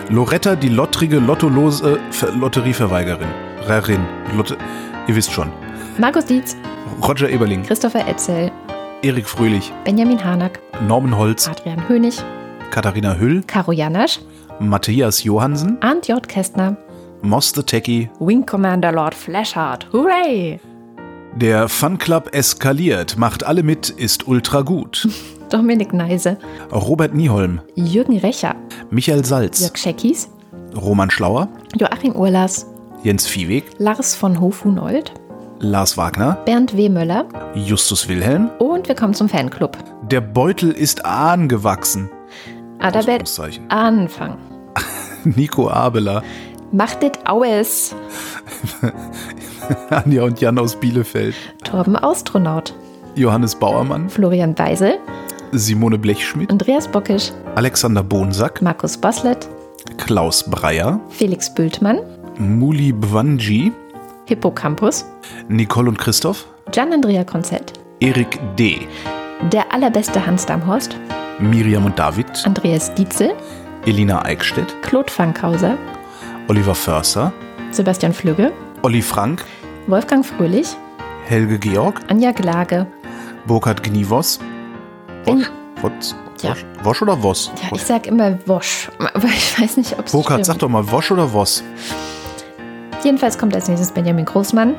Speaker 3: Loretta, die lottrige, lottolose Ver Lotterieverweigerin. Rarin. Lotte, ihr wisst schon.
Speaker 2: Markus Dietz.
Speaker 3: Roger Eberling.
Speaker 2: Christopher Etzel.
Speaker 3: Erik Fröhlich.
Speaker 2: Benjamin Hanack.
Speaker 3: Norman Holz.
Speaker 2: Adrian Hönig.
Speaker 3: Katharina Hüll.
Speaker 2: Caro Janasch.
Speaker 3: Matthias Johansen.
Speaker 2: Arndt J. Kästner.
Speaker 3: Moss the Techie.
Speaker 2: Wing Commander Lord Flashheart. Hooray!
Speaker 3: Der Fun Club eskaliert, macht alle mit, ist ultra gut.
Speaker 2: Dominik Neise,
Speaker 3: Robert Nieholm,
Speaker 2: Jürgen Recher,
Speaker 3: Michael Salz,
Speaker 2: Jörg Scheckis,
Speaker 3: Roman Schlauer,
Speaker 2: Joachim Urlas,
Speaker 3: Jens Viehweg,
Speaker 2: Lars von Hofhunold,
Speaker 3: Lars Wagner,
Speaker 2: Bernd W. Möller,
Speaker 3: Justus Wilhelm
Speaker 2: und wir kommen zum Fanclub.
Speaker 3: Der Beutel ist angewachsen.
Speaker 2: Adabet Anfang.
Speaker 3: Nico Abela.
Speaker 2: Macht it aus.
Speaker 3: Anja und Jan aus Bielefeld.
Speaker 2: Torben Astronaut.
Speaker 3: Johannes Bauermann.
Speaker 2: Florian Weisel.
Speaker 3: Simone Blechschmidt,
Speaker 2: Andreas Bockisch,
Speaker 3: Alexander Bonsack,
Speaker 2: Markus Boslett,
Speaker 3: Klaus Breyer,
Speaker 2: Felix Bültmann,
Speaker 3: Muli Bwanji,
Speaker 2: Hippocampus,
Speaker 3: Nicole und Christoph,
Speaker 2: Gian Andrea Konzett,
Speaker 3: Erik D.,
Speaker 2: der allerbeste Hans Damhorst,
Speaker 3: Miriam und David,
Speaker 2: Andreas Dietzel,
Speaker 3: Elina Eickstedt,
Speaker 2: Claude Fankhauser,
Speaker 3: Oliver Förster,
Speaker 2: Sebastian Flügge,
Speaker 3: Olli Frank,
Speaker 2: Wolfgang Fröhlich,
Speaker 3: Helge Georg,
Speaker 2: Anja Glage,
Speaker 3: Burkhard Gnivos, Wosch? Wosch? Ja. Wosch? Oder Voss?
Speaker 2: Ja, ich sag immer Wosch, aber ich weiß nicht, ob es
Speaker 3: Burkhard, sag doch mal Wosch oder Voss?
Speaker 2: Jedenfalls kommt als nächstes Benjamin Großmann,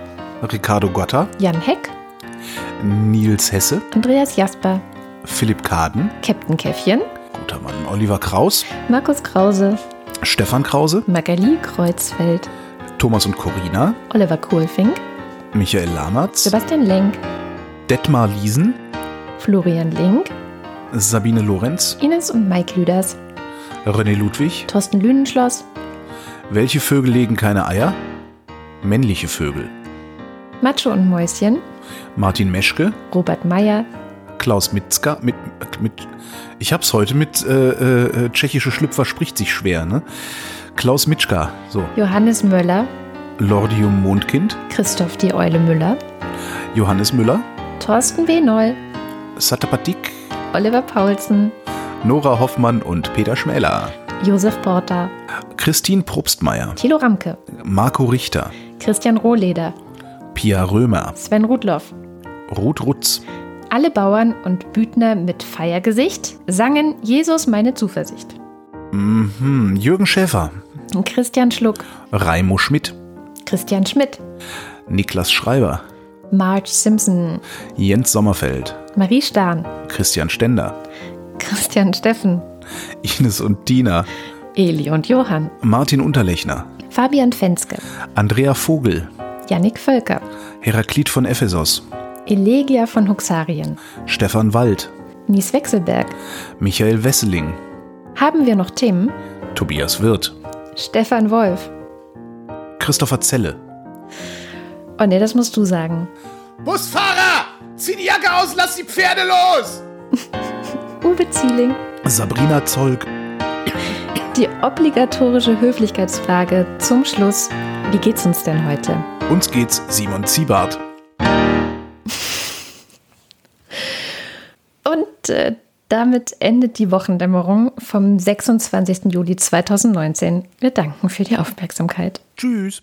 Speaker 3: Ricardo Gotta,
Speaker 2: Jan Heck,
Speaker 3: Nils Hesse,
Speaker 2: Andreas Jasper,
Speaker 3: Philipp Kaden,
Speaker 2: Captain Käffchen,
Speaker 3: guter Mann, Oliver Kraus,
Speaker 2: Markus Krause,
Speaker 3: Stefan Krause,
Speaker 2: Magali Kreuzfeld,
Speaker 3: Thomas und Corina,
Speaker 2: Oliver Kohlfink,
Speaker 3: Michael Lamertz,
Speaker 2: Sebastian Lenk,
Speaker 3: Detmar Liesen,
Speaker 2: Florian Link,
Speaker 3: Sabine Lorenz,
Speaker 2: Ines und Mike Lüders,
Speaker 3: René Ludwig.
Speaker 2: Thorsten Lünenschloss,
Speaker 3: Welche Vögel legen keine Eier? Männliche Vögel.
Speaker 2: Macho und Mäuschen,
Speaker 3: Martin Meschke,
Speaker 2: Robert Meyer,
Speaker 3: Klaus Mitzka, mit, mit, ich hab's heute mit äh, äh, tschechische Schlüpfer spricht sich schwer, ne? Klaus Mitschka, so.
Speaker 2: Johannes Möller,
Speaker 3: Lordium Mondkind,
Speaker 2: Christoph die Eule Müller,
Speaker 3: Johannes Müller,
Speaker 2: Thorsten W. Noll,
Speaker 3: Satapatik,
Speaker 2: Oliver Paulsen,
Speaker 3: Nora Hoffmann und Peter Schmäler.
Speaker 2: Josef Porter,
Speaker 3: Christine Probstmeier,
Speaker 2: Thilo Ramke,
Speaker 3: Marco Richter,
Speaker 2: Christian Rohleder,
Speaker 3: Pia Römer,
Speaker 2: Sven Rudloff.
Speaker 3: Ruth Rutz,
Speaker 2: Alle Bauern und Büdner mit Feiergesicht sangen Jesus meine Zuversicht.
Speaker 3: mhm, Jürgen Schäfer,
Speaker 2: Christian Schluck,
Speaker 3: Raimo Schmidt,
Speaker 2: Christian Schmidt,
Speaker 3: Niklas Schreiber,
Speaker 2: Marge Simpson,
Speaker 3: Jens Sommerfeld,
Speaker 2: Marie Stahn,
Speaker 3: Christian Stender,
Speaker 2: Christian Steffen,
Speaker 3: Ines und Dina,
Speaker 2: Eli und Johann,
Speaker 3: Martin Unterlechner,
Speaker 2: Fabian Fenske,
Speaker 3: Andrea Vogel,
Speaker 2: Jannik Völker,
Speaker 3: Heraklit von Ephesos,
Speaker 2: Elegia von Huxarien,
Speaker 3: Stefan Wald,
Speaker 2: Mies Wechselberg.
Speaker 3: Michael Wesseling,
Speaker 2: Haben wir noch Themen?
Speaker 3: Tobias Wirth,
Speaker 2: Stefan Wolf.
Speaker 3: Christopher Zelle.
Speaker 2: Oh ne, das musst du sagen.
Speaker 3: Busfahrer! Zieh die Jacke aus, lass die Pferde los!
Speaker 2: Uwe Zieling.
Speaker 3: Sabrina Zolk,
Speaker 2: Die obligatorische Höflichkeitsfrage zum Schluss. Wie geht's uns denn heute?
Speaker 3: uns geht's Simon Ziebart.
Speaker 2: Und äh, damit endet die Wochendämmerung vom 26. Juli 2019. Wir danken für die Aufmerksamkeit.
Speaker 3: Tschüss.